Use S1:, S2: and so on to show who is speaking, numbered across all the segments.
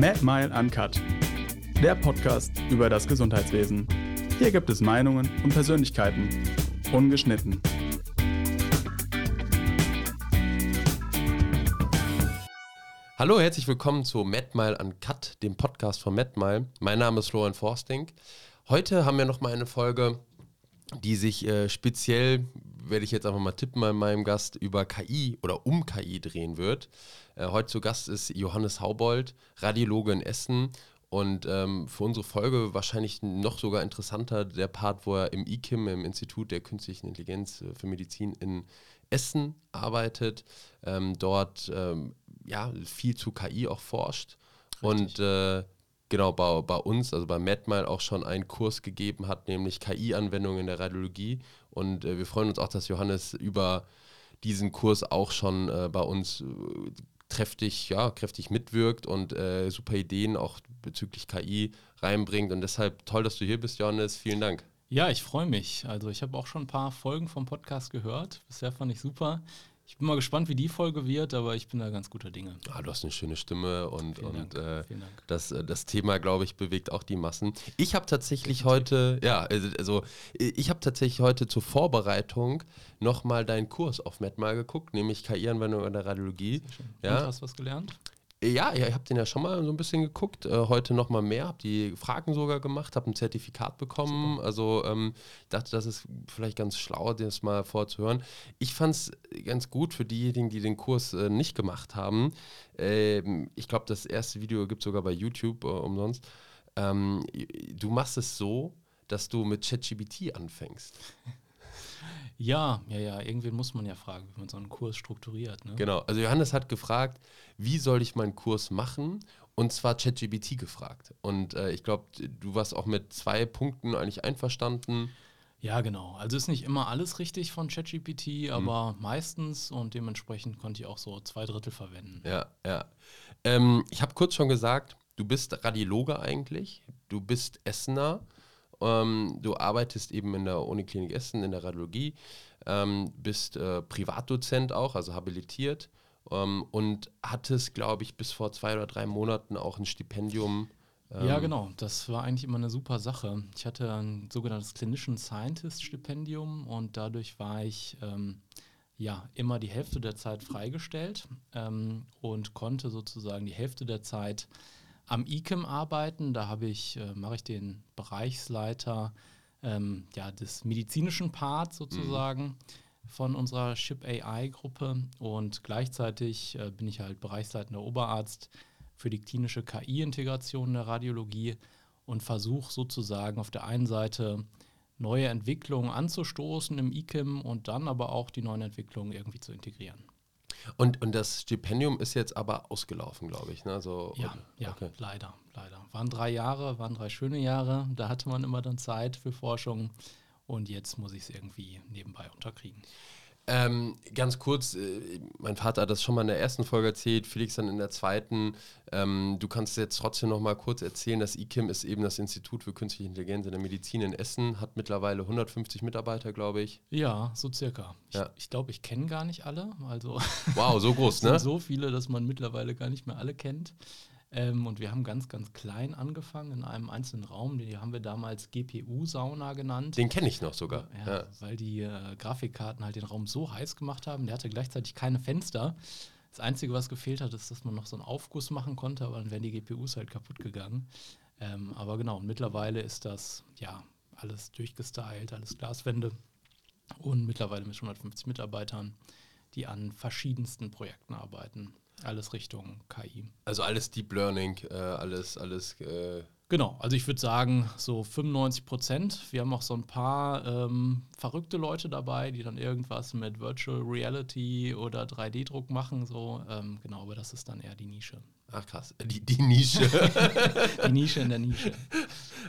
S1: Mad Mile Uncut, der Podcast über das Gesundheitswesen. Hier gibt es Meinungen und Persönlichkeiten, ungeschnitten.
S2: Hallo, herzlich willkommen zu MadMile Uncut, dem Podcast von MadMile. Mein Name ist Florian Forsting. Heute haben wir noch mal eine Folge, die sich äh, speziell, werde ich jetzt einfach mal tippen bei meinem Gast, über KI oder um KI drehen wird. Äh, heute zu Gast ist Johannes Haubold, Radiologe in Essen und ähm, für unsere Folge wahrscheinlich noch sogar interessanter der Part, wo er im IKIM, im Institut der Künstlichen Intelligenz äh, für Medizin in Essen arbeitet, ähm, dort ähm, ja, viel zu KI auch forscht Richtig. und äh, genau bei, bei uns, also bei MedMile auch schon einen Kurs gegeben hat, nämlich KI-Anwendungen in der Radiologie. Und äh, wir freuen uns auch, dass Johannes über diesen Kurs auch schon äh, bei uns äh, kräftig, ja, kräftig mitwirkt und äh, super Ideen auch bezüglich KI reinbringt. Und deshalb toll, dass du hier bist, Johannes. Vielen Dank.
S3: Ja, ich freue mich. Also ich habe auch schon ein paar Folgen vom Podcast gehört. Bisher fand ich super. Ich bin mal gespannt, wie die Folge wird, aber ich bin da ganz guter Dinge.
S2: Ah, du hast eine schöne Stimme und, und äh, das, äh, das Thema, glaube ich, bewegt auch die Massen. Ich habe tatsächlich heute, ja, also, also ich habe tatsächlich heute zur Vorbereitung nochmal deinen Kurs auf MedMal geguckt, nämlich KI-Anwendung in der Radiologie.
S3: Ja. Und hast du was gelernt?
S2: Ja, ja, ich habe den ja schon mal so ein bisschen geguckt. Äh, heute noch mal mehr, habe die Fragen sogar gemacht, habe ein Zertifikat bekommen. Super. Also ähm, dachte, das ist vielleicht ganz schlau, das mal vorzuhören. Ich fand es ganz gut für diejenigen, die den Kurs äh, nicht gemacht haben. Ähm, ich glaube, das erste Video gibt es sogar bei YouTube äh, umsonst. Ähm, du machst es so, dass du mit ChatGBT anfängst.
S3: Ja, ja, ja. Irgendwen muss man ja fragen, wie man so einen Kurs strukturiert. Ne?
S2: Genau. Also Johannes hat gefragt, wie soll ich meinen Kurs machen? Und zwar ChatGBT gefragt. Und äh, ich glaube, du warst auch mit zwei Punkten eigentlich einverstanden.
S3: Ja, genau. Also ist nicht immer alles richtig von ChatGPT, mhm. aber mhm. meistens und dementsprechend konnte ich auch so zwei Drittel verwenden.
S2: Ja, ja. Ähm, ich habe kurz schon gesagt, du bist Radiologe eigentlich, du bist Essener ähm, du arbeitest eben in der Uniklinik Essen in der Radiologie, ähm, bist äh, Privatdozent auch, also habilitiert ähm, und hattest, glaube ich, bis vor zwei oder drei Monaten auch ein Stipendium.
S3: ja, ähm, genau. Das war eigentlich immer eine super Sache. Ich hatte ein sogenanntes Clinician Scientist Stipendium und dadurch war ich ähm, ja immer die Hälfte der Zeit freigestellt ähm, und konnte sozusagen die Hälfte der Zeit am ICEM arbeiten. Da habe ich, äh, mache ich den Bereichsleiter ähm, ja, des medizinischen Parts sozusagen mhm. Von unserer Ship AI-Gruppe und gleichzeitig äh, bin ich halt bereichsleitender Oberarzt für die klinische KI-Integration der Radiologie und versuche sozusagen auf der einen Seite neue Entwicklungen anzustoßen im ICIM und dann aber auch die neuen Entwicklungen irgendwie zu integrieren.
S2: Und, und das Stipendium ist jetzt aber ausgelaufen, glaube ich. Ne? Also,
S3: ja, ja okay. leider, leider. Waren drei Jahre, waren drei schöne Jahre. Da hatte man immer dann Zeit für Forschung. Und jetzt muss ich es irgendwie nebenbei unterkriegen.
S2: Ähm, ganz kurz, äh, mein Vater hat das schon mal in der ersten Folge erzählt, Felix dann in der zweiten. Ähm, du kannst jetzt trotzdem noch mal kurz erzählen, das IKIM ist eben das Institut für Künstliche Intelligenz in der Medizin in Essen, hat mittlerweile 150 Mitarbeiter, glaube ich.
S3: Ja, so circa. Ja. Ich glaube, ich kenne gar nicht alle. Also
S2: wow, so groß, ne?
S3: so viele, dass man mittlerweile gar nicht mehr alle kennt. Ähm, und wir haben ganz, ganz klein angefangen in einem einzelnen Raum. Den haben wir damals GPU-Sauna genannt.
S2: Den kenne ich noch sogar.
S3: Ja, ja. Weil die äh, Grafikkarten halt den Raum so heiß gemacht haben. Der hatte gleichzeitig keine Fenster. Das Einzige, was gefehlt hat, ist, dass man noch so einen Aufguss machen konnte, aber dann wären die GPUs halt kaputt gegangen. Ähm, aber genau, und mittlerweile ist das ja alles durchgestylt, alles Glaswände und mittlerweile mit 150 Mitarbeitern, die an verschiedensten Projekten arbeiten. Alles Richtung KI.
S2: Also alles Deep Learning, äh, alles, alles. Äh
S3: genau, also ich würde sagen, so 95 Prozent. Wir haben auch so ein paar ähm, verrückte Leute dabei, die dann irgendwas mit Virtual Reality oder 3D-Druck machen. So, ähm, genau, aber das ist dann eher die Nische.
S2: Ach krass, die, die Nische.
S3: die Nische in der Nische.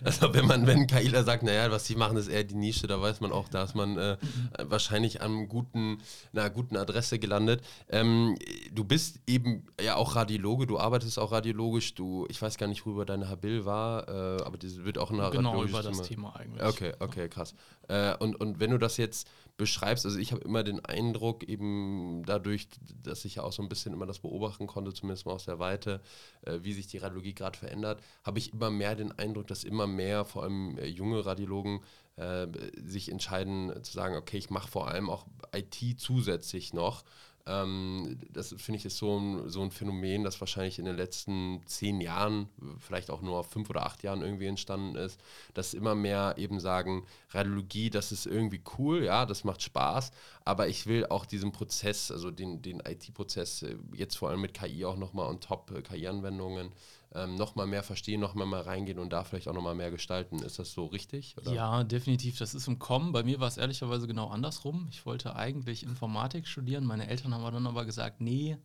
S2: Also wenn man, wenn Kaila sagt, naja, was sie machen, ist eher die Nische, da weiß man auch, da ist man äh, wahrscheinlich an guten, einer guten Adresse gelandet. Ähm, du bist eben ja auch Radiologe, du arbeitest auch radiologisch, du, ich weiß gar nicht, worüber deine Habil war, äh, aber das wird auch
S3: ein Genau, über das Thema eigentlich.
S2: Okay, okay, krass. Äh, und, und wenn du das jetzt beschreibst. Also ich habe immer den Eindruck, eben dadurch, dass ich ja auch so ein bisschen immer das beobachten konnte, zumindest mal aus der Weite, äh, wie sich die Radiologie gerade verändert, habe ich immer mehr den Eindruck, dass immer mehr, vor allem äh, junge Radiologen, äh, sich entscheiden zu sagen, okay, ich mache vor allem auch IT zusätzlich noch ähm, das finde ich ist so ein, so ein Phänomen, das wahrscheinlich in den letzten zehn Jahren, vielleicht auch nur fünf oder acht Jahren irgendwie entstanden ist, dass immer mehr eben sagen, Radiologie, das ist irgendwie cool, ja, das macht Spaß, aber ich will auch diesen Prozess, also den, den IT-Prozess, äh, jetzt vor allem mit KI auch nochmal on top, äh, KI-Anwendungen, ähm, nochmal mehr verstehen, nochmal mal reingehen und da vielleicht auch nochmal mehr gestalten. Ist das so richtig?
S3: Oder? Ja, definitiv. Das ist im Kommen. Bei mir war es ehrlicherweise genau andersrum. Ich wollte eigentlich Informatik studieren. Meine Eltern haben dann aber gesagt, nee,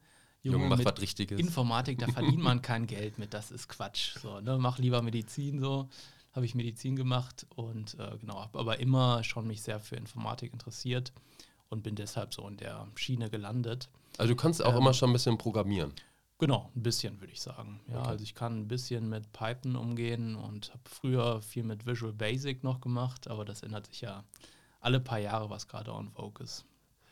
S2: Junge, Junge mach was Richtiges.
S3: Informatik, da verdient man kein Geld mit. Das ist Quatsch. So, ne? Mach lieber Medizin so. Habe ich Medizin gemacht und äh, genau, habe aber immer schon mich sehr für Informatik interessiert und bin deshalb so in der Schiene gelandet.
S2: Also du kannst auch ähm, immer schon ein bisschen programmieren.
S3: Genau, ein bisschen würde ich sagen. Ja, okay. also ich kann ein bisschen mit Python umgehen und habe früher viel mit Visual Basic noch gemacht, aber das ändert sich ja alle paar Jahre, was gerade on Vogue ist.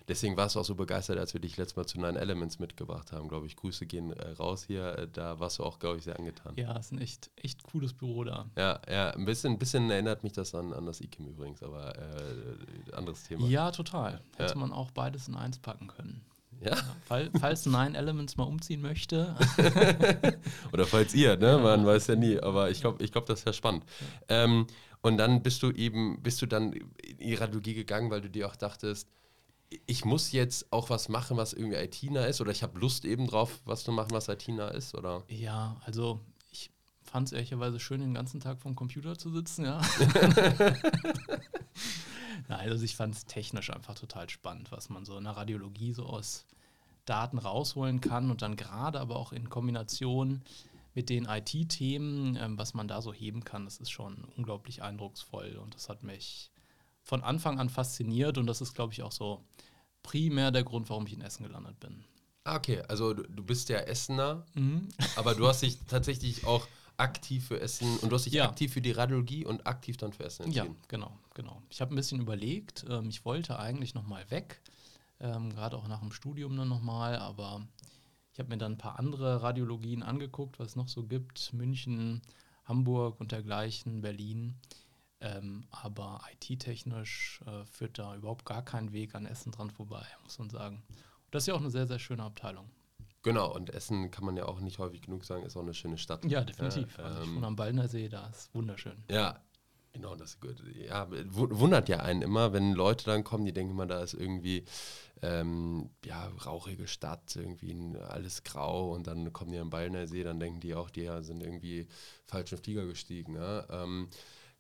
S2: Deswegen warst du auch so begeistert, als wir dich letztes Mal zu Nine Elements mitgebracht haben, glaube ich. Grüße gehen äh, raus hier. Äh, da warst du auch, glaube ich, sehr angetan.
S3: Ja, ist ein echt, echt cooles Büro da.
S2: Ja, ja, ein bisschen, ein bisschen erinnert mich das an, an das IKEM übrigens, aber äh, anderes Thema.
S3: Ja, total. Hätte ja. man auch beides in eins packen können. Ja. Fall, falls Nine Elements mal umziehen möchte.
S2: Oder falls ihr, ne? Man ja. weiß ja nie. Aber ich glaube, ich glaub, das wäre spannend. Ja. Ähm, und dann bist du eben, bist du dann in die Radiologie gegangen, weil du dir auch dachtest, ich muss jetzt auch was machen, was irgendwie IT-nah ist, oder ich habe Lust eben drauf, was zu machen, was IT-nah ist, oder?
S3: Ja, also ich fand es ehrlicherweise schön, den ganzen Tag vom Computer zu sitzen, ja. Nein, also ich fand es technisch einfach total spannend, was man so in der Radiologie so aus Daten rausholen kann und dann gerade aber auch in Kombination mit den IT-Themen, ähm, was man da so heben kann, das ist schon unglaublich eindrucksvoll und das hat mich von Anfang an fasziniert und das ist, glaube ich, auch so primär der Grund, warum ich in Essen gelandet bin.
S2: Ah, okay, also du, du bist ja Essener, mhm. aber du hast dich tatsächlich auch aktiv für Essen und du hast dich ja. aktiv für die Radiologie und aktiv dann für Essen
S3: entschieden. Ja, genau, genau. Ich habe ein bisschen überlegt, ähm, ich wollte eigentlich nochmal weg, ähm, gerade auch nach dem Studium dann nochmal, aber ich habe mir dann ein paar andere Radiologien angeguckt, was es noch so gibt, München, Hamburg und dergleichen, Berlin. Ähm, aber IT-technisch äh, führt da überhaupt gar kein Weg an Essen dran vorbei, muss man sagen. Und das ist ja auch eine sehr, sehr schöne Abteilung.
S2: Genau, und Essen kann man ja auch nicht häufig genug sagen, ist auch eine schöne Stadt.
S3: Ja, definitiv. Äh, also wohne am Ballner See, da ist wunderschön.
S2: Ja, genau, das ist gut. Ja, wundert ja einen immer, wenn Leute dann kommen, die denken immer, da ist irgendwie ähm, ja, rauchige Stadt, irgendwie alles grau und dann kommen die am Ballner See, dann denken die auch, die sind irgendwie falschen Flieger gestiegen. Ja? Ähm,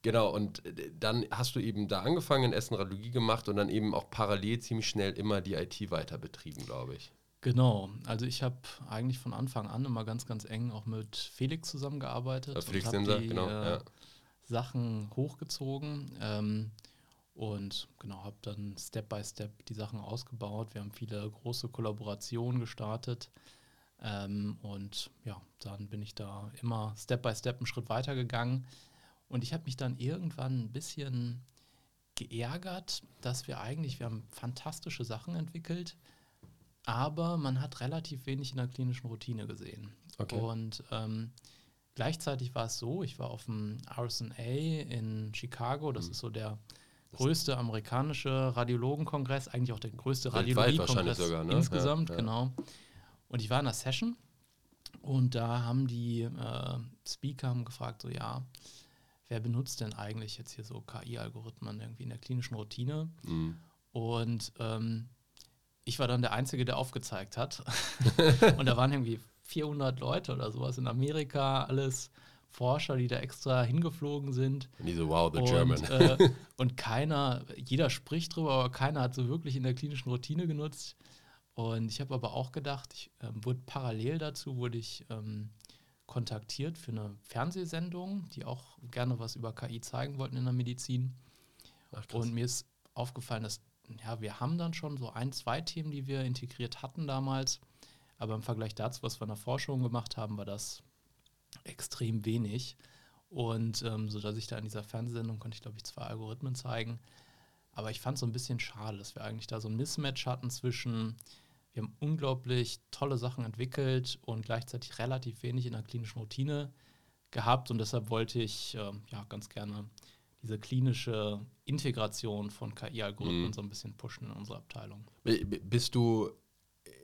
S2: Genau, und dann hast du eben da angefangen, in Essen Radiologie gemacht und dann eben auch parallel ziemlich schnell immer die IT weiter betrieben, glaube ich.
S3: Genau, also ich habe eigentlich von Anfang an immer ganz, ganz eng auch mit Felix zusammengearbeitet.
S2: Also Felix Simser, genau. Äh, ja.
S3: Sachen hochgezogen ähm, und genau, habe dann Step by Step die Sachen ausgebaut. Wir haben viele große Kollaborationen gestartet ähm, und ja, dann bin ich da immer Step by Step einen Schritt weiter gegangen. Und ich habe mich dann irgendwann ein bisschen geärgert, dass wir eigentlich, wir haben fantastische Sachen entwickelt, aber man hat relativ wenig in der klinischen Routine gesehen. Okay. Und ähm, gleichzeitig war es so, ich war auf dem RSNA in Chicago, das mhm. ist so der größte amerikanische Radiologenkongress, eigentlich auch der größte Radiologiekongress ne? insgesamt, ja, ja. genau. Und ich war in einer Session und da haben die äh, Speaker haben gefragt, so ja, wer benutzt denn eigentlich jetzt hier so KI-Algorithmen irgendwie in der klinischen Routine? Mhm. Und ähm, ich war dann der Einzige, der aufgezeigt hat. und da waren irgendwie 400 Leute oder sowas in Amerika, alles Forscher, die da extra hingeflogen sind.
S2: Und die so, wow, the und,
S3: German. Äh, und keiner, jeder spricht drüber, aber keiner hat so wirklich in der klinischen Routine genutzt. Und ich habe aber auch gedacht, ich äh, wurde parallel dazu, wurde ich ähm, kontaktiert für eine Fernsehsendung, die auch gerne was über KI zeigen wollten in der Medizin. Ach, und mir ist aufgefallen, dass ja, wir haben dann schon so ein, zwei Themen, die wir integriert hatten damals. Aber im Vergleich dazu, was wir in der Forschung gemacht haben, war das extrem wenig. Und ähm, so dass ich da in dieser Fernsehsendung konnte ich, glaube ich, zwei Algorithmen zeigen. Aber ich fand es so ein bisschen schade, dass wir eigentlich da so ein Mismatch hatten zwischen, wir haben unglaublich tolle Sachen entwickelt und gleichzeitig relativ wenig in der klinischen Routine gehabt. Und deshalb wollte ich äh, ja ganz gerne diese klinische Integration von KI-Algorithmen mhm. so ein bisschen pushen in unserer Abteilung.
S2: Bist du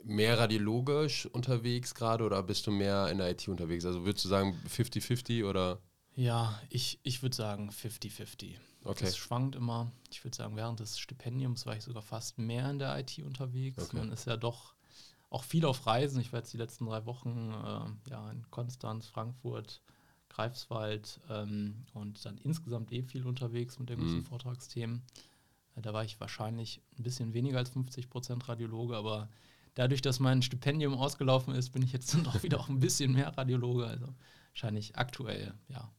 S2: mehr radiologisch unterwegs gerade oder bist du mehr in der IT unterwegs? Also würdest du sagen 50-50 oder?
S3: Ja, ich, ich würde sagen 50-50. Okay. Das schwankt immer. Ich würde sagen, während des Stipendiums war ich sogar fast mehr in der IT unterwegs. Okay. Man ist ja doch auch viel auf Reisen. Ich war jetzt die letzten drei Wochen äh, ja, in Konstanz, Frankfurt, Greifswald ähm, und dann insgesamt eh viel unterwegs mit den mhm. Vortragsthemen. Äh, da war ich wahrscheinlich ein bisschen weniger als 50 Prozent Radiologe, aber dadurch, dass mein Stipendium ausgelaufen ist, bin ich jetzt dann doch wieder auch ein bisschen mehr Radiologe. Also wahrscheinlich aktuell, ja,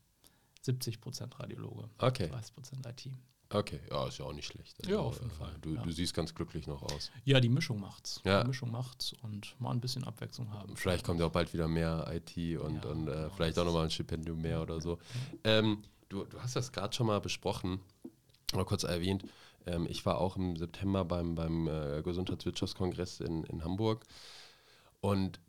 S3: 70 Prozent Radiologe,
S2: okay.
S3: 30 Prozent IT.
S2: Okay, ja, ist ja auch nicht schlecht.
S3: Also, ja, auf jeden Fall.
S2: Du,
S3: ja.
S2: du, siehst ganz glücklich noch aus.
S3: Ja, die Mischung macht's.
S2: Ja.
S3: Die Mischung macht's und mal ein bisschen Abwechslung haben.
S2: Vielleicht kommt ja auch bald wieder mehr IT und, ja, und äh, genau. vielleicht auch nochmal ein Stipendium mehr oder so. Ähm, du, du hast das gerade schon mal besprochen, mal kurz erwähnt. Ähm, ich war auch im September beim, beim äh, Gesundheitswirtschaftskongress in, in Hamburg und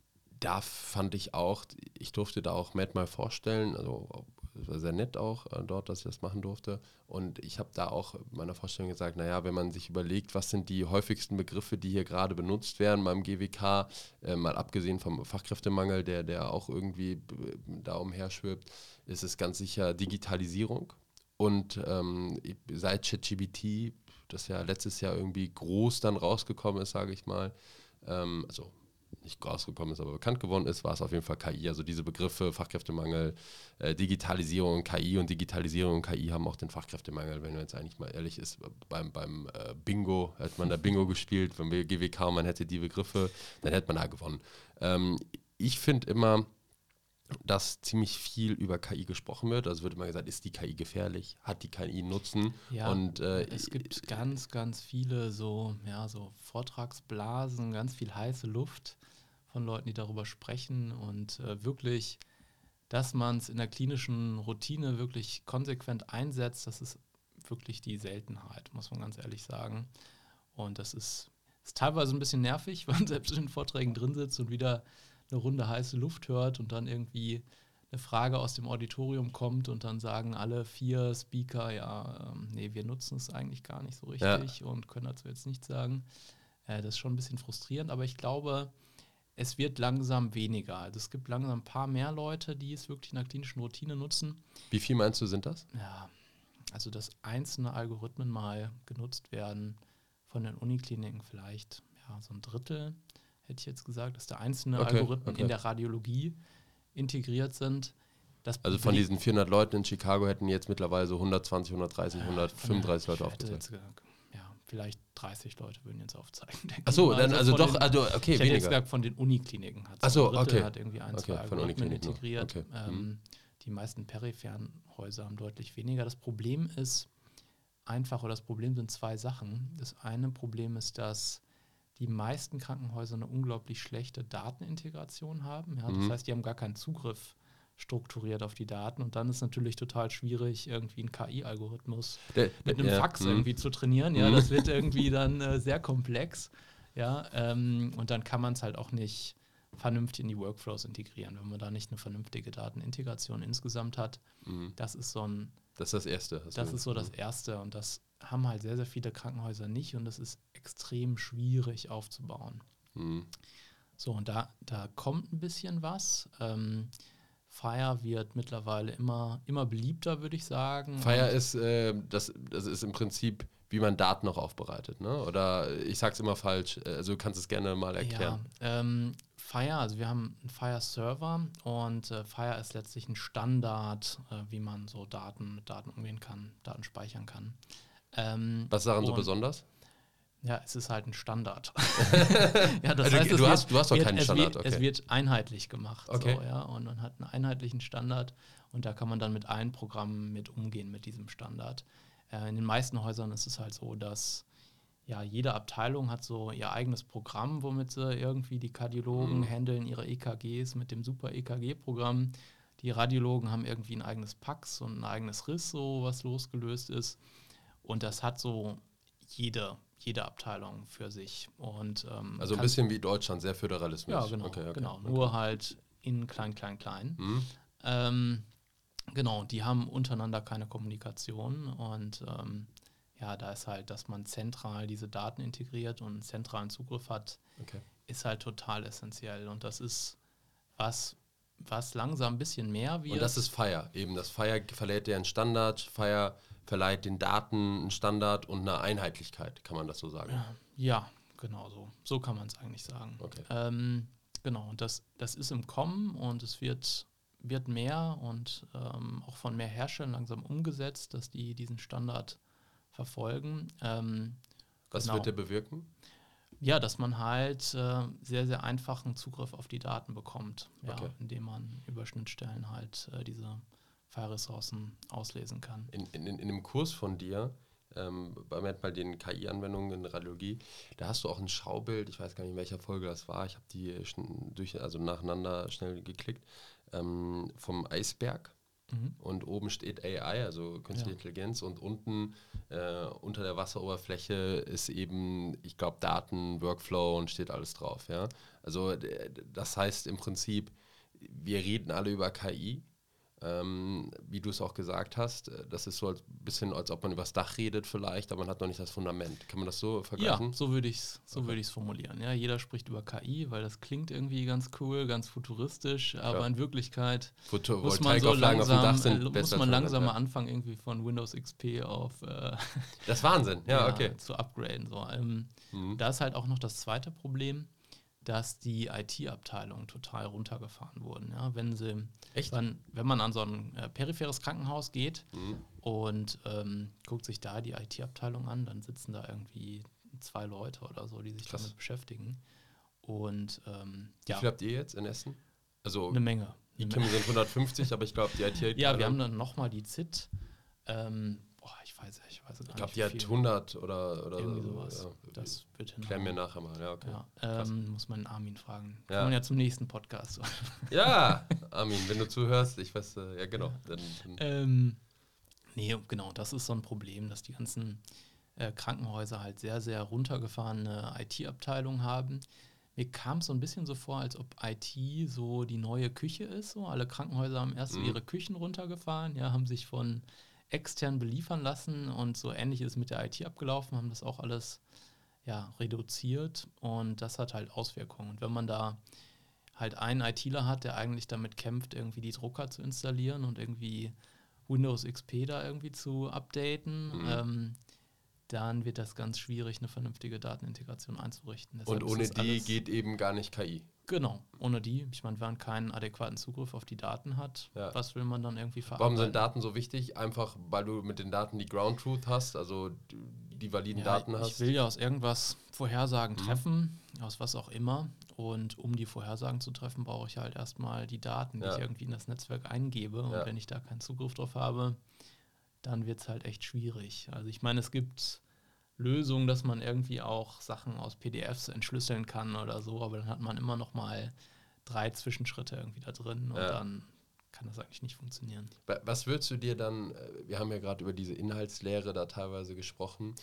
S2: da fand ich auch, ich durfte da auch Matt mal vorstellen, also sehr nett auch äh, dort, dass ich das machen durfte. Und ich habe da auch in meiner Vorstellung gesagt, naja, wenn man sich überlegt, was sind die häufigsten Begriffe, die hier gerade benutzt werden beim GWK, äh, mal abgesehen vom Fachkräftemangel, der, der auch irgendwie da umherschwirbt, ist es ganz sicher Digitalisierung. Und ähm, seit ChatGBT, das ja letztes Jahr irgendwie groß dann rausgekommen ist, sage ich mal, ähm, also nicht rausgekommen ist, aber bekannt geworden ist, war es auf jeden Fall KI. Also diese Begriffe Fachkräftemangel, äh, Digitalisierung, KI und Digitalisierung und KI haben auch den Fachkräftemangel, wenn man jetzt eigentlich mal ehrlich ist, beim, beim äh, Bingo hat man da Bingo gespielt, wenn wir GWK man hätte die Begriffe, dann hätte man da gewonnen. Ähm, ich finde immer, dass ziemlich viel über KI gesprochen wird. Also wird immer gesagt, ist die KI gefährlich? Hat die KI Nutzen?
S3: Ja, und äh, es gibt ganz, ganz viele so, ja, so Vortragsblasen, ganz viel heiße Luft von Leuten, die darüber sprechen und äh, wirklich, dass man es in der klinischen Routine wirklich konsequent einsetzt, das ist wirklich die Seltenheit, muss man ganz ehrlich sagen. Und das ist, ist teilweise ein bisschen nervig, wenn man selbst in den Vorträgen drin sitzt und wieder eine Runde heiße Luft hört und dann irgendwie eine Frage aus dem Auditorium kommt und dann sagen alle vier Speaker, ja, ähm, nee, wir nutzen es eigentlich gar nicht so richtig ja. und können dazu jetzt nichts sagen. Äh, das ist schon ein bisschen frustrierend, aber ich glaube, es wird langsam weniger. Also es gibt langsam ein paar mehr Leute, die es wirklich in der klinischen Routine nutzen.
S2: Wie viel meinst du sind das?
S3: Ja, also dass einzelne Algorithmen mal genutzt werden von den Unikliniken vielleicht ja, so ein Drittel, hätte ich jetzt gesagt, dass da einzelne okay, Algorithmen okay. in der Radiologie integriert sind.
S2: Also von diesen 400 Leuten in Chicago hätten jetzt mittlerweile so 120, 130, 135 Leute aufgezeigt
S3: vielleicht 30 Leute würden jetzt aufzeigen.
S2: Achso, dann also, also doch,
S3: den,
S2: also okay,
S3: ich weniger. jetzt gesagt, von den Unikliniken hat
S2: es so, okay.
S3: hat irgendwie ein, okay, zwei von Algorithmen integriert. Okay. Ähm, mhm. Die meisten peripheren Häuser haben deutlich weniger. Das Problem ist einfach, oder das Problem sind zwei Sachen. Das eine Problem ist, dass die meisten Krankenhäuser eine unglaublich schlechte Datenintegration haben. Ja, das mhm. heißt, die haben gar keinen Zugriff strukturiert auf die Daten. Und dann ist natürlich total schwierig, irgendwie einen KI-Algorithmus mit einem ja, Fax mh. irgendwie zu trainieren. Ja, mhm. das wird irgendwie dann äh, sehr komplex. Ja, ähm, und dann kann man es halt auch nicht vernünftig in die Workflows integrieren, wenn man da nicht eine vernünftige Datenintegration insgesamt hat. Mhm. Das ist so ein.
S2: Das ist das Erste.
S3: Das ist so das Erste. Und das haben halt sehr, sehr viele Krankenhäuser nicht und das ist extrem schwierig aufzubauen. Mhm. So, und da, da kommt ein bisschen was. Ähm, Fire wird mittlerweile immer, immer beliebter, würde ich sagen.
S2: Fire ist, äh, das, das ist im Prinzip, wie man Daten noch aufbereitet, ne? Oder ich sage es immer falsch, äh, also du kannst es gerne mal erklären.
S3: Ja, ähm, Fire, also wir haben einen Fire-Server und äh, Fire ist letztlich ein Standard, äh, wie man so Daten mit Daten umgehen kann, Daten speichern kann.
S2: Ähm, Was ist daran so besonders?
S3: Ja, es ist halt ein Standard.
S2: ja, das also heißt, du, wird, hast, du hast doch keinen
S3: es
S2: Standard.
S3: Wird, okay. Es wird einheitlich gemacht. Okay. So, ja, und man hat einen einheitlichen Standard und da kann man dann mit allen Programmen mit umgehen mit diesem Standard. Äh, in den meisten Häusern ist es halt so, dass ja, jede Abteilung hat so ihr eigenes Programm, womit sie irgendwie die Kardiologen mhm. handeln ihre EKGs mit dem super EKG-Programm. Die Radiologen haben irgendwie ein eigenes Pax und ein eigenes Riss, so was losgelöst ist. Und das hat so jede, jede Abteilung für sich. Und, ähm,
S2: also ein bisschen wie Deutschland, sehr föderalismus.
S3: Ja, genau.
S2: Okay, okay,
S3: genau.
S2: okay.
S3: Nur halt in klein, klein, klein.
S2: Mhm.
S3: Ähm, genau, die haben untereinander keine Kommunikation und ähm, ja, da ist halt, dass man zentral diese Daten integriert und einen zentralen Zugriff hat, ist halt total essentiell. Und das ist was, was langsam ein bisschen mehr wird.
S2: Und das ist Fire. Eben das Fire verleiht dir einen Standard, Fire verleiht den Daten einen Standard und eine Einheitlichkeit, kann man das so sagen.
S3: Ja, genau so. So kann man es eigentlich sagen.
S2: Okay.
S3: Ähm, genau, und das, das ist im Kommen und es wird, wird mehr und ähm, auch von mehr Herstellern langsam umgesetzt, dass die diesen Standard verfolgen. Ähm,
S2: Was
S3: genau.
S2: wird der bewirken?
S3: ja, dass man halt äh, sehr, sehr einfachen Zugriff auf die Daten bekommt, ja,
S2: Okay.
S3: indem man über Schnittstellen halt äh, diese File-Ressourcen auslesen kann.
S2: In, in, in dem Kurs von dir, ähm, bei bei den KI-Anwendungen in Radiologie, da hast du auch ein Schaubild, ich weiß gar nicht, in welcher Folge das war, ich habe die durch, also nacheinander schnell geklickt, ähm, vom Eisberg.
S3: Mhm.
S2: Und oben steht AI, also künstliche
S3: Ja.
S2: Intelligenz, und unten äh, unter der Wasseroberfläche ist eben, ich glaube, Daten, Workflow und steht alles drauf. Ja? Also das heißt im Prinzip, wir reden alle über KI. Ähm, wie du es auch gesagt hast, äh, das ist so ein bisschen, als ob man über das Dach redet vielleicht, aber man hat noch nicht das Fundament. Kann man das so
S3: Ja,
S2: vergleichen?
S3: so würde ich es so
S2: Okay.
S3: ich's formulieren. Ja, jeder spricht über KI, weil das klingt irgendwie ganz cool, ganz futuristisch, aber
S2: Ja.
S3: in Wirklichkeit muss man so langsam, äh, muss man
S2: als
S3: langsam mal
S2: ja.
S3: anfangen, irgendwie von Windows XP auf äh,
S2: Das Wahnsinn, ja, okay.
S3: zu upgraden. So. Ähm,
S2: Mhm.
S3: Da ist halt auch noch das zweite Problem, dass die IT-Abteilungen total runtergefahren wurden. Ja? Wenn, sie,
S2: Echt?
S3: wenn, wenn man an so ein äh, peripheres Krankenhaus geht
S2: Mhm.
S3: und ähm, guckt sich da die IT-Abteilung an, dann sitzen da irgendwie zwei Leute oder so, die sich
S2: Krass.
S3: damit beschäftigen. Und ähm,
S2: Wie
S3: ja,
S2: viel habt ihr jetzt in Essen? Also
S3: eine Menge.
S2: Die Kim sind 150, aber ich glaube, die IT.
S3: Ja, wir haben dann nochmal die ZIT. Ähm, boah, ich weiß, ich weiß gar
S2: Ich glaube,
S3: nicht.
S2: die hat
S3: viel.
S2: 100 oder, oder
S3: Irgendwie
S2: so.
S3: sowas.
S2: Ja.
S3: Das wird
S2: Klär mir
S3: hinhauen.
S2: nachher mal. Ja, okay.
S3: Ja, ähm, muss man Armin fragen.
S2: Ja.
S3: Kann man ja zum nächsten Podcast.
S2: Ja, Armin, wenn du zuhörst, ich weiß, äh, ja genau. Dann, dann,
S3: ähm, nee, genau, das ist so ein Problem, dass die ganzen äh, Krankenhäuser halt sehr, sehr runtergefahrene IT-Abteilungen haben. Mir kam es so ein bisschen so vor, als ob IT so die neue Küche ist. So. Alle Krankenhäuser haben erst so
S2: Mhm.
S3: ihre Küchen runtergefahren, ja, haben sich von extern beliefern lassen und so ähnlich ist mit der IT abgelaufen, haben das auch alles ja, reduziert und das hat halt Auswirkungen. Und wenn man da halt einen ITler hat, der eigentlich damit kämpft, irgendwie die Drucker zu installieren und irgendwie Windows XP da irgendwie zu updaten,
S2: Mhm.
S3: ähm, dann wird das ganz schwierig, eine vernünftige Datenintegration einzurichten. Deshalb
S2: und ohne die geht eben gar nicht KI.
S3: Genau, ohne die. Ich meine, wenn man keinen adäquaten Zugriff auf die Daten hat,
S2: Ja.
S3: was will man dann irgendwie verarbeiten?
S2: Warum sind Daten so wichtig? Einfach, weil du mit den Daten die Ground Truth hast, also die, validen
S3: Ja,
S2: Daten
S3: ich
S2: hast.
S3: will ja aus irgendwas Vorhersagen
S2: Mhm.
S3: treffen, aus was auch immer. Und um die Vorhersagen zu treffen, brauche ich halt erstmal die Daten, die
S2: Ja.
S3: ich irgendwie in das Netzwerk eingebe. Und wenn ich da keinen Zugriff drauf habe, dann wird es halt echt schwierig. Also ich meine, es gibt Lösungen, dass man irgendwie auch Sachen aus PDFs entschlüsseln kann oder so, aber dann hat man immer noch mal drei Zwischenschritte irgendwie da drin und
S2: Ja.
S3: dann kann das eigentlich nicht funktionieren.
S2: Wa- Was würdest du dir dann, äh, wir haben ja gerade über diese Inhaltslehre da teilweise gesprochen,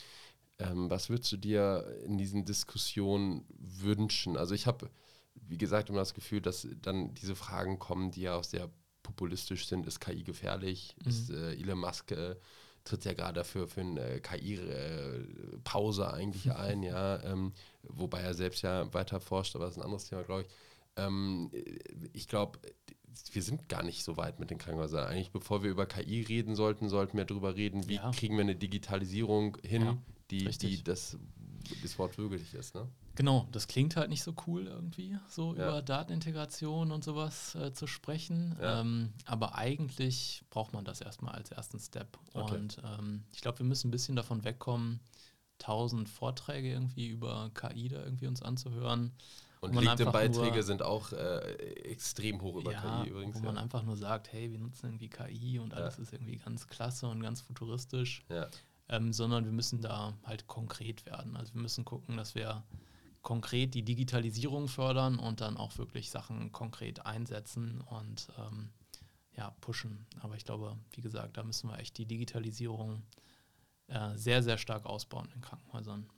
S2: ähm, was würdest du dir in diesen Diskussionen wünschen? Also ich habe, wie gesagt, immer das Gefühl, dass dann diese Fragen kommen, die ja auch sehr populistisch sind. Ist KI gefährlich?
S3: Mhm.
S2: Ist äh, Elon Musk äh, tritt ja gerade dafür für eine KI-Pause eigentlich ein, ja, ähm, wobei er selbst ja weiter forscht, aber das ist ein anderes Thema, glaube ich. Ähm, ich glaube, wir sind gar nicht so weit mit den Krankenhäusern. Eigentlich, bevor wir über KI reden sollten, sollten wir darüber reden, wie
S3: Ja.
S2: kriegen wir eine Digitalisierung hin,
S3: Ja,
S2: die, die das, das Wort wirklich ist. Ne?
S3: Genau, das klingt halt nicht so cool irgendwie, so
S2: Ja.
S3: über Datenintegration und sowas äh, zu sprechen.
S2: Ja.
S3: Ähm, aber eigentlich braucht man das erstmal als ersten Step.
S2: Okay.
S3: Und ähm, ich glaube, wir müssen ein bisschen davon wegkommen, tausend Vorträge irgendwie über KI da irgendwie uns anzuhören.
S2: Und LinkedIn-Beiträge
S3: nur-
S2: sind auch äh, extrem hoch über
S3: ja,
S2: KI übrigens.
S3: wo man einfach nur sagt, hey, wir nutzen irgendwie KI und alles ist irgendwie ganz klasse und ganz futuristisch. Ähm, sondern wir müssen da halt konkret werden. Also wir müssen gucken, dass wir konkret die Digitalisierung fördern und dann auch wirklich Sachen konkret einsetzen und ähm, ja, pushen. Aber ich glaube, wie gesagt, da müssen wir echt die Digitalisierung äh, sehr, sehr stark ausbauen in Krankenhäusern.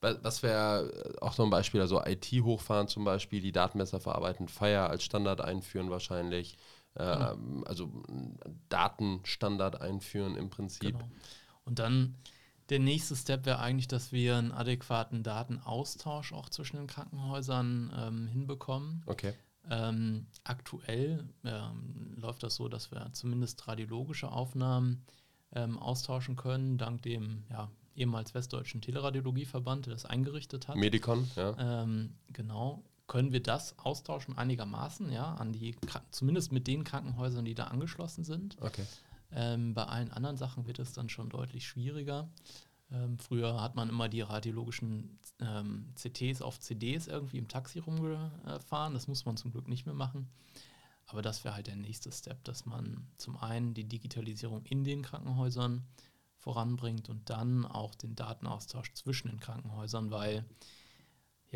S2: Was wäre auch noch ein Beispiel, also IT hochfahren zum Beispiel, die Daten besser verarbeiten, Fire als Standard einführen wahrscheinlich, ähm, also Datenstandard einführen im Prinzip. Genau.
S3: Und dann der nächste Step wäre eigentlich, dass wir einen adäquaten Datenaustausch auch zwischen den Krankenhäusern ähm, hinbekommen.
S2: Okay.
S3: Ähm, aktuell ähm, läuft das so, dass wir zumindest radiologische Aufnahmen ähm, austauschen können, dank dem ja, ehemals Westdeutschen Teleradiologieverband, der das eingerichtet hat.
S2: Medicon, ja.
S3: Ähm, genau. Können wir das austauschen einigermaßen, ja, an die, zumindest mit den Krankenhäusern, die da angeschlossen sind.
S2: Okay.
S3: Ähm, bei allen anderen Sachen wird es dann schon deutlich schwieriger. Ähm, früher hat man immer die radiologischen ähm, CTs auf CDs irgendwie im Taxi rumgefahren. Das muss man zum Glück nicht mehr machen. Aber das wäre halt der nächste Step, dass man zum einen die Digitalisierung in den Krankenhäusern voranbringt und dann auch den Datenaustausch zwischen den Krankenhäusern, weil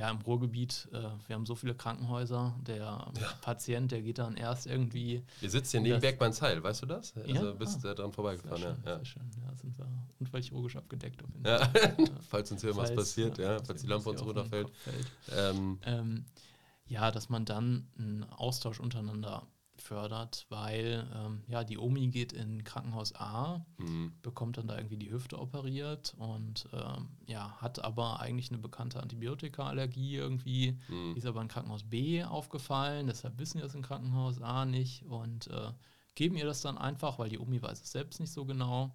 S3: ja, im Ruhrgebiet, äh, wir haben so viele Krankenhäuser, der ja. Patient, der geht dann erst irgendwie.
S2: Wir sitzen hier neben Bergmannsheil, weißt du das? Also
S3: ja?
S2: bist ah, dran vorbeigefahren,
S3: sehr schön,
S2: ja.
S3: Sehr schön, ja, sind wir unfallchirurgisch abgedeckt. Auf
S2: jeden Fall. Ja. falls uns hier falls, was passiert, ja, falls die Lampe uns runterfällt.
S3: Ähm. Ähm, ja, dass man dann einen Austausch untereinander fördert, weil ähm, ja, die Omi geht in Krankenhaus A, mhm. bekommt dann da irgendwie die Hüfte operiert und ähm, ja, hat aber eigentlich eine bekannte Antibiotikaallergie irgendwie, mhm. ist aber in Krankenhaus B aufgefallen, deshalb wissen wir es in Krankenhaus A nicht und äh, geben ihr das dann einfach, weil die Omi weiß es selbst nicht so genau.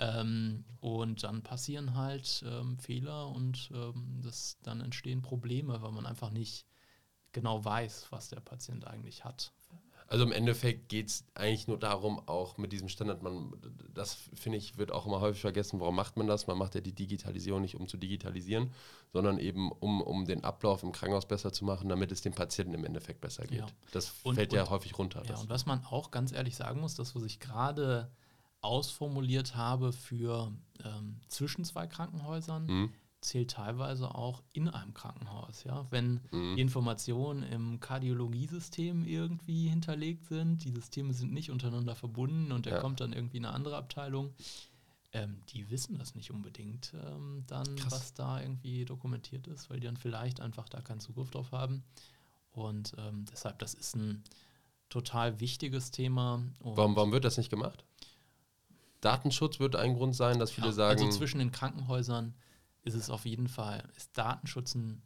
S3: Ähm, und dann passieren halt ähm, Fehler und ähm, das, dann entstehen Probleme, weil man einfach nicht genau weiß, was der Patient eigentlich hat.
S2: Also im Endeffekt geht es eigentlich nur darum, auch mit diesem Standard, man, das finde ich, wird auch immer häufig vergessen, warum macht man das? Man macht ja die Digitalisierung nicht, um zu digitalisieren, sondern eben um, um den Ablauf im Krankenhaus besser zu machen, damit es dem Patienten im Endeffekt besser geht. Ja. Das und, fällt ja häufig runter.
S3: Ja, und was man auch ganz ehrlich sagen muss, das, was ich gerade ausformuliert habe für ähm, zwischen zwei Krankenhäusern, mhm zählt teilweise auch in einem Krankenhaus. Ja? Wenn mhm. Informationen im Kardiologiesystem irgendwie hinterlegt sind, die Systeme sind nicht untereinander verbunden und da ja. kommt dann irgendwie eine andere Abteilung, ähm, die wissen das nicht unbedingt ähm, dann, Krass. was da irgendwie dokumentiert ist, weil die dann vielleicht einfach da keinen Zugriff drauf haben. Und ähm, deshalb, das ist ein total wichtiges Thema.
S2: Warum, warum wird das nicht gemacht? Datenschutz wird ein Grund sein, dass viele ja, sagen.
S3: Also zwischen den Krankenhäusern ist es auf jeden Fall, ist Datenschutz ein,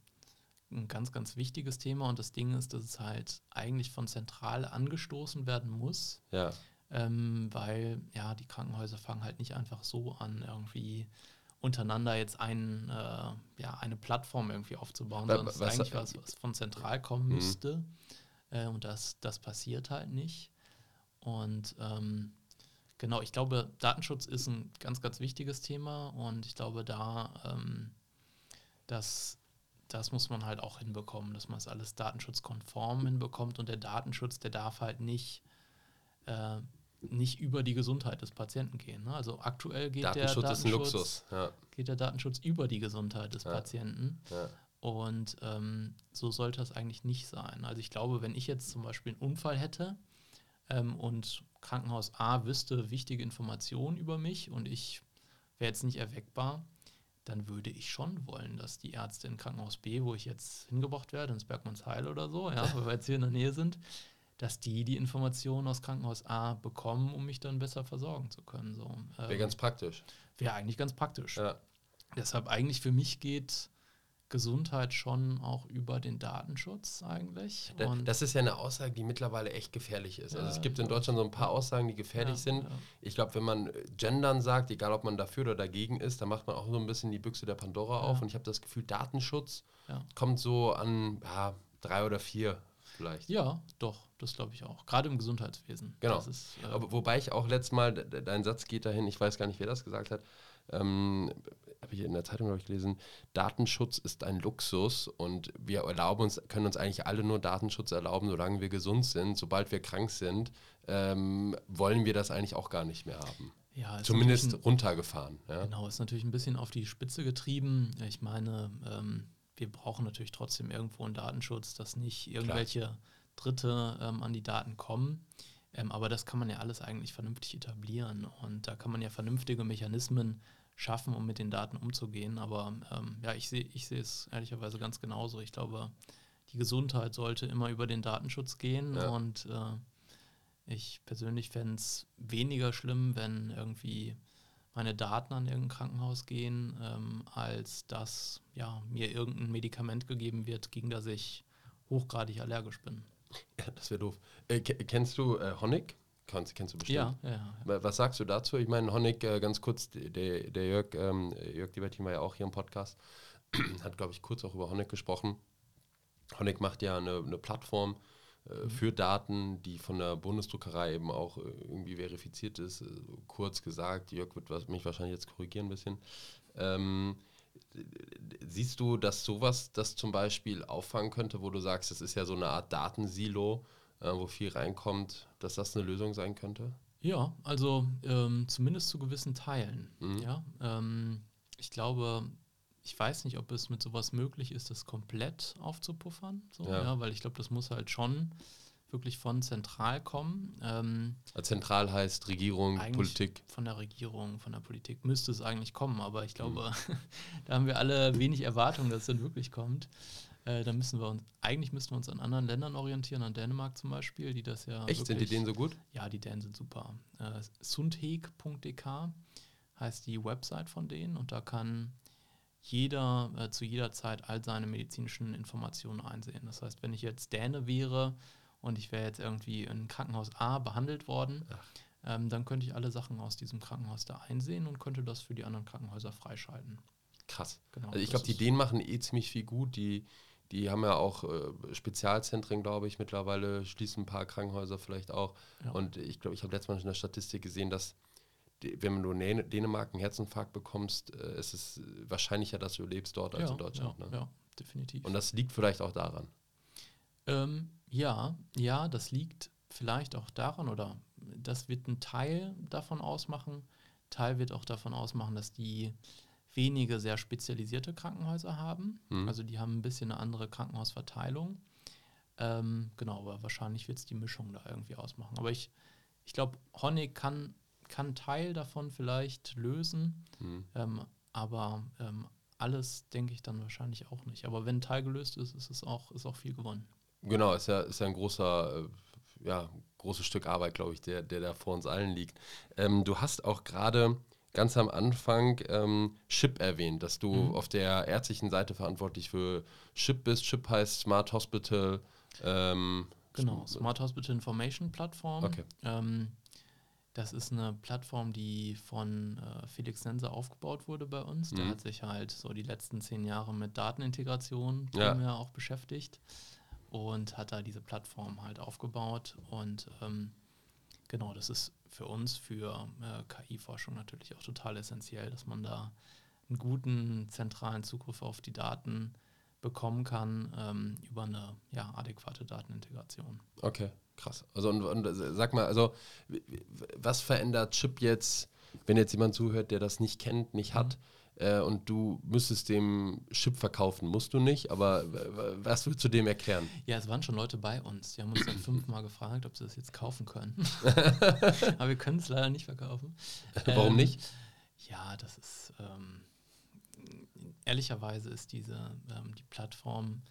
S3: ein ganz, ganz wichtiges Thema und das Ding ist, dass es halt eigentlich von zentral angestoßen werden muss.
S2: Ja.
S3: Ähm, weil ja, die Krankenhäuser fangen halt nicht einfach so an, irgendwie untereinander jetzt ein, äh, ja, eine Plattform irgendwie aufzubauen, sondern es ist eigentlich was, was von zentral kommen mhm. müsste. Äh, und das, das passiert halt nicht. Und ähm, Genau, ich glaube, Datenschutz ist ein ganz, ganz wichtiges Thema und ich glaube, da, ähm, das, das muss man halt auch hinbekommen, dass man es alles datenschutzkonform hinbekommt und der Datenschutz, der darf halt nicht, äh, nicht über die Gesundheit des Patienten gehen. Ne? Also aktuell geht
S2: Datenschutz
S3: der
S2: Datenschutz,
S3: ja. geht der Datenschutz über die Gesundheit des ja. Patienten.
S2: Ja.
S3: Und ähm, so sollte das eigentlich nicht sein. Also ich glaube, wenn ich jetzt zum Beispiel einen Unfall hätte ähm, und Krankenhaus A wüsste wichtige Informationen über mich und ich wäre jetzt nicht erweckbar, dann würde ich schon wollen, dass die Ärzte in Krankenhaus B, wo ich jetzt hingebracht werde, ins Bergmannsheil oder so, ja, weil wir jetzt hier in der Nähe sind, dass die die Informationen aus Krankenhaus A bekommen, um mich dann besser versorgen zu können. So.
S2: Wäre ähm, ganz praktisch.
S3: Wäre eigentlich ganz praktisch.
S2: Ja.
S3: Deshalb eigentlich für mich geht Gesundheit schon auch über den Datenschutz eigentlich.
S2: Und das ist ja eine Aussage, die mittlerweile echt gefährlich ist. Ja, also es gibt in Deutschland so ein paar Aussagen, die gefährlich ja, sind. Ja. Ich glaube, wenn man Gendern sagt, egal ob man dafür oder dagegen ist, dann macht man auch so ein bisschen die Büchse der Pandora auf. Und ich habe das Gefühl, Datenschutz kommt so an drei oder vier vielleicht.
S3: Ja, doch, das glaube ich auch. Gerade im Gesundheitswesen.
S2: Genau. Ist, äh Aber wobei ich auch letztes Mal, dein Satz geht dahin, ich weiß gar nicht, wer das gesagt hat, ähm, habe ich in der Zeitung ich gelesen, Datenschutz ist ein Luxus und wir erlauben uns, können uns eigentlich alle nur Datenschutz erlauben, solange wir gesund sind. Sobald wir krank sind, ähm, wollen wir das eigentlich auch gar nicht mehr haben.
S3: Ja,
S2: Zumindest ein, runtergefahren. Ja?
S3: Genau, ist natürlich ein bisschen auf die Spitze getrieben. Ich meine, ähm, wir brauchen natürlich trotzdem irgendwo einen Datenschutz, dass nicht irgendwelche Klar. Dritte ähm, an die Daten kommen. Ähm, aber das kann man ja alles eigentlich vernünftig etablieren und da kann man ja vernünftige Mechanismen schaffen, um mit den Daten umzugehen. Aber ähm, ja, ich sehe ich sehe es ehrlicherweise ganz genauso. Ich glaube, die Gesundheit sollte immer über den Datenschutz gehen
S2: Ja.
S3: und äh, ich persönlich fände es weniger schlimm, wenn irgendwie meine Daten an irgendein Krankenhaus gehen, ähm, als dass ja, mir irgendein Medikament gegeben wird, gegen das ich hochgradig allergisch bin.
S2: Ja, das wäre doof. Äh, ke- kennst du äh, Honig? Kannst, kennst du bestimmt.
S3: Ja, ja, ja.
S2: Wa- Was sagst du dazu? Ich meine, Honig, äh, ganz kurz, der, der Jörg, ähm, Jörg Liebertin war ja auch hier im Podcast, hat, glaube ich, kurz auch über Honig gesprochen. Honig macht ja eine, eine Plattform äh, für Daten, die von der Bundesdruckerei eben auch äh, irgendwie verifiziert ist. Äh, kurz gesagt, Jörg wird was, mich wahrscheinlich jetzt korrigieren ein bisschen. Ähm, siehst du, dass sowas das zum Beispiel auffangen könnte, wo du sagst, das ist ja so eine Art Datensilo, äh, wo viel reinkommt, dass das eine Lösung sein könnte?
S3: Ja, also ähm, zumindest zu gewissen Teilen.
S2: Mhm.
S3: Ja, ähm, ich glaube, ich weiß nicht, ob es mit sowas möglich ist, das komplett aufzupuffern. So,
S2: Ja.
S3: ja. weil ich glaube, das muss halt schon wirklich von zentral kommen. Ähm,
S2: Zentral heißt Regierung, Politik.
S3: von der Regierung, von der Politik müsste es eigentlich kommen, aber ich glaube,
S2: Mhm.
S3: da haben wir alle wenig Erwartung, dass es dann wirklich kommt. Äh, da müssen wir uns, eigentlich müssten wir uns an anderen Ländern orientieren, an Dänemark zum Beispiel, die das ja.
S2: Echt, sind die
S3: wirklich-
S2: denen so gut?
S3: Ja, die Dänen sind super. Äh, sundheg.dk heißt die Website von denen und da kann jeder äh, zu jeder Zeit all seine medizinischen Informationen einsehen. Das heißt, wenn ich jetzt Däne wäre und ich wäre jetzt irgendwie in Krankenhaus A behandelt worden, ähm, dann könnte ich alle Sachen aus diesem Krankenhaus da einsehen und könnte das für die anderen Krankenhäuser freischalten.
S2: Krass.
S3: Genau,
S2: Also ich glaube, die Dänen machen eh ziemlich viel gut. Die, die haben ja auch äh, Spezialzentren, glaube ich, mittlerweile, schließen ein paar Krankenhäuser vielleicht auch.
S3: Ja.
S2: Und ich glaube, ich habe letztes Mal in der Statistik gesehen, dass die, wenn du in Dän- Dänemark einen Herzinfarkt bekommst, äh, ist es wahrscheinlicher, dass du lebst dort als
S3: ja,
S2: in Deutschland.
S3: Ja,
S2: ne?
S3: ja, definitiv.
S2: Und das liegt vielleicht auch daran.
S3: Ähm, ja, ja, das liegt vielleicht auch daran oder das wird ein Teil davon ausmachen. Teil wird auch davon ausmachen, dass die wenige sehr spezialisierte Krankenhäuser haben.
S2: Mhm.
S3: Also die haben ein bisschen eine andere Krankenhausverteilung. Ähm, genau, aber wahrscheinlich wird es die Mischung da irgendwie ausmachen. Aber ich, ich glaube, Honig kann, kann Teil davon vielleicht lösen,
S2: Mhm.
S3: ähm, aber ähm, alles denke ich dann wahrscheinlich auch nicht. Aber wenn Teil gelöst ist, ist es auch, ist auch viel gewonnen.
S2: Genau, ist ja, ist ja ein großer, äh, ja, großes Stück Arbeit, glaube ich, der, der da vor uns allen liegt. Ähm, du hast auch gerade ganz am Anfang ähm, SHIP erwähnt, dass du
S3: Mhm.
S2: auf der ärztlichen Seite verantwortlich für SHIP bist. SHIP heißt Smart Hospital. Ähm,
S3: Genau, Smart Hospital Information Plattform.
S2: Okay.
S3: Ähm, das ist eine Plattform, die von äh, Felix Nense aufgebaut wurde bei uns. Der
S2: Mhm.
S3: hat sich halt so die letzten zehn Jahre mit Datenintegration
S2: Ja.
S3: primär auch beschäftigt und hat da diese Plattform halt aufgebaut. Und ähm, genau, das ist für uns, für äh, KI-Forschung natürlich auch total essentiell, dass man da einen guten zentralen Zugriff auf die Daten bekommen kann ähm, über eine ja, adäquate Datenintegration.
S2: Okay, krass. Also und, und äh, sag mal, also was verändert Chip jetzt, wenn jetzt jemand zuhört, der das nicht kennt, nicht hat, äh, und du müsstest dem Chip verkaufen, musst du nicht, aber was willst du dem erklären?
S3: Ja, es waren schon Leute bei uns. Die haben uns dann fünfmal gefragt, ob sie das jetzt kaufen können. Aber wir können es leider nicht verkaufen.
S2: Warum
S3: Ähm,
S2: nicht?
S3: Ja, das ist ähm, ehrlicherweise ist diese ähm, die Plattform,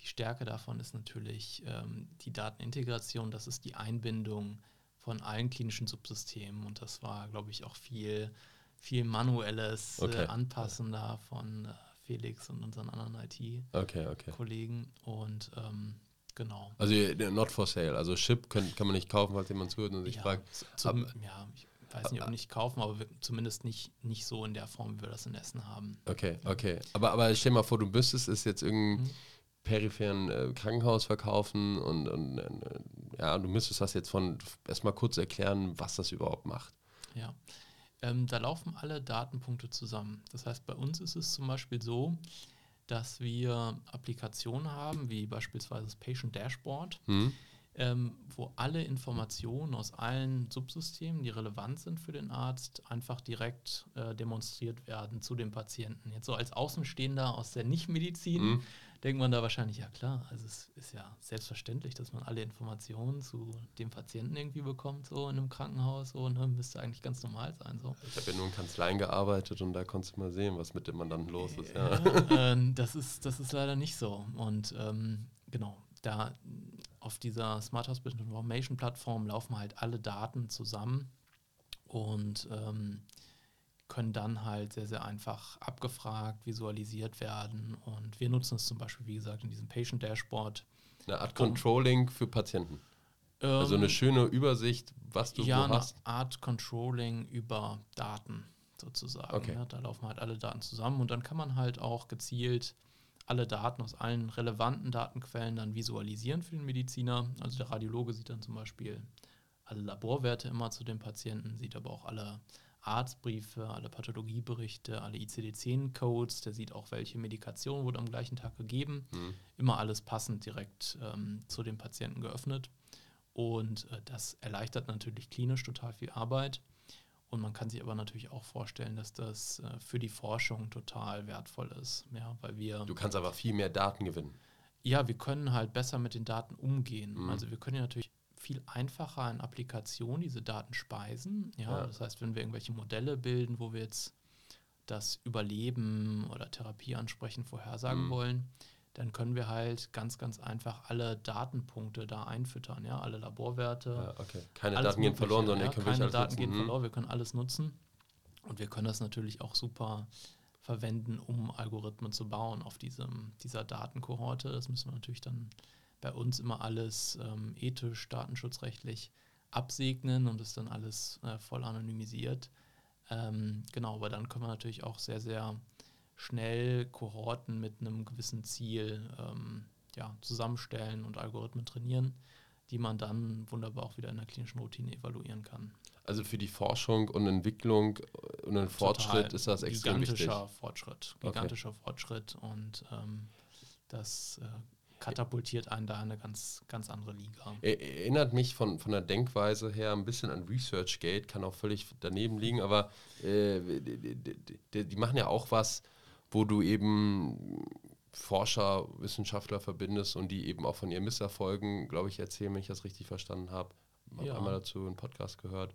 S3: die Stärke davon ist natürlich ähm, die Datenintegration, das ist die Einbindung von allen klinischen Subsystemen und das war, glaube ich, auch viel, viel manuelles
S2: Okay.
S3: äh, Anpassen da von äh, Felix und unseren anderen
S2: Okay, okay.
S3: IT-Kollegen und ähm, genau.
S2: Also äh, not for sale. Also Chip können, kann man nicht kaufen, falls jemand zuhört und sich
S3: Ja,
S2: fragt.
S3: zum,
S2: aber-
S3: ja, ich weiß nicht, ob nicht kaufen, aber wir, zumindest nicht, nicht so in der Form, wie wir das in Essen haben.
S2: Okay, okay. Aber, aber stell mal vor, du müsstest es jetzt irgendeinem
S3: Mhm.
S2: peripheren äh, Krankenhaus verkaufen und, und äh, ja, du müsstest das jetzt von erstmal kurz erklären, was das überhaupt macht.
S3: Ja. Ähm, da laufen alle Datenpunkte zusammen. Das heißt, bei uns ist es zum Beispiel so, dass wir Applikationen haben, wie beispielsweise das Patient Dashboard,
S2: Hm?
S3: ähm, wo alle Informationen aus allen Subsystemen, die relevant sind für den Arzt, einfach direkt äh, demonstriert werden zu dem Patienten. Jetzt so als Außenstehender aus der Nichtmedizin,
S2: Mhm.
S3: Denkt man da wahrscheinlich, ja klar, also es ist ja selbstverständlich, dass man alle Informationen zu dem Patienten irgendwie bekommt, so in einem Krankenhaus, so, und ne, dann müsste eigentlich ganz normal sein. So.
S2: Ich habe ja nur in Kanzleien gearbeitet und da konntest du mal sehen, was mit dem Mandanten los ist. Ja.
S3: ja äh, das, ist das ist leider nicht so. Und ähm, genau, da auf dieser Smart Hospital Information Plattform laufen halt alle Daten zusammen und ähm, können dann halt sehr, sehr einfach abgefragt, visualisiert werden. Und wir nutzen es zum Beispiel, wie gesagt, in diesem Patient Dashboard.
S2: Eine Art Controlling für Patienten. Ähm, also eine schöne Übersicht, was du
S3: ja,
S2: so hast.
S3: Ja, eine Art Controlling über Daten sozusagen. Okay. Ja, da laufen halt alle Daten zusammen und dann kann man halt auch gezielt alle Daten aus allen relevanten Datenquellen dann visualisieren für den Mediziner. Also der Radiologe sieht dann zum Beispiel alle Laborwerte immer zu dem Patienten, sieht aber auch alle Arztbriefe, alle Pathologieberichte, alle ICD-10-Codes, der sieht auch, welche Medikation wurde am gleichen Tag gegeben. Mhm. Immer alles passend direkt ähm, zu dem Patienten geöffnet. Und äh, das erleichtert natürlich klinisch total viel Arbeit. Und man kann sich aber natürlich auch vorstellen, dass das äh, für die Forschung total wertvoll ist. Ja, weil wir.
S2: Du kannst aber viel mehr Daten gewinnen.
S3: Ja, wir können halt besser mit den Daten umgehen. Mhm. Also wir können ja natürlich viel einfacher in Applikationen diese Daten speisen. Ja, ja, das heißt, wenn wir irgendwelche Modelle bilden, wo wir jetzt das Überleben oder Therapie ansprechen, vorhersagen mhm. wollen, dann können wir halt ganz, ganz einfach alle Datenpunkte da einfüttern, ja, alle Laborwerte. Ja,
S2: okay. Keine Daten gehen verloren, sondern ja,
S3: könnt keine alles Daten nutzen. gehen mhm. verloren, wir können alles nutzen und wir können das natürlich auch super verwenden, um Algorithmen zu bauen auf diesem, dieser Datenkohorte. Das müssen wir natürlich dann bei uns immer alles ähm, ethisch, datenschutzrechtlich absegnen und ist dann alles äh, voll anonymisiert. Ähm, genau, aber dann können wir natürlich auch sehr, sehr schnell Kohorten mit einem gewissen Ziel ähm, ja, zusammenstellen und Algorithmen trainieren, die man dann wunderbar auch wieder in der klinischen Routine evaluieren kann.
S2: Also für die Forschung und Entwicklung und den Fortschritt ist das extrem
S3: gigantischer
S2: wichtig.
S3: Fortschritt, gigantischer okay. Fortschritt und ähm, das äh, katapultiert einen da in eine ganz, ganz andere Liga.
S2: Erinnert mich von, von der Denkweise her ein bisschen an ResearchGate, kann auch völlig daneben liegen, aber äh, die, die, die, machen ja auch was, wo du eben Forscher, Wissenschaftler verbindest und die eben auch von ihren Misserfolgen, glaube ich, erzählen, wenn ich das richtig verstanden habe. Ich habe ja. einmal dazu einen Podcast gehört.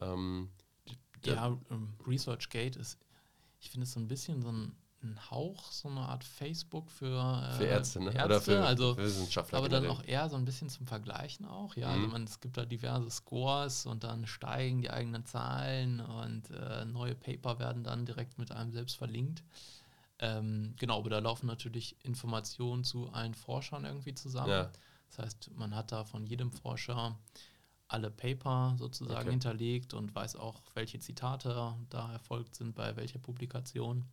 S2: Ähm,
S3: ja, ähm, ResearchGate ist, ich finde es so ein bisschen so ein ein Hauch, so eine Art Facebook für,
S2: äh, für Ärzte, ne?
S3: Ärzte,
S2: oder für,
S3: also,
S2: für Wissenschaftler.
S3: Aber generell. dann auch eher so ein bisschen zum Vergleichen auch, ja. Also mhm. Also man, es gibt da diverse Scores und dann steigen die eigenen Zahlen und äh, neue Paper werden dann direkt mit einem selbst verlinkt. Ähm, genau, aber da laufen natürlich Informationen zu allen Forschern irgendwie zusammen. Ja. Das heißt, man hat da von jedem Forscher alle Paper sozusagen okay. hinterlegt und weiß auch, welche Zitate da erfolgt sind bei welcher Publikation.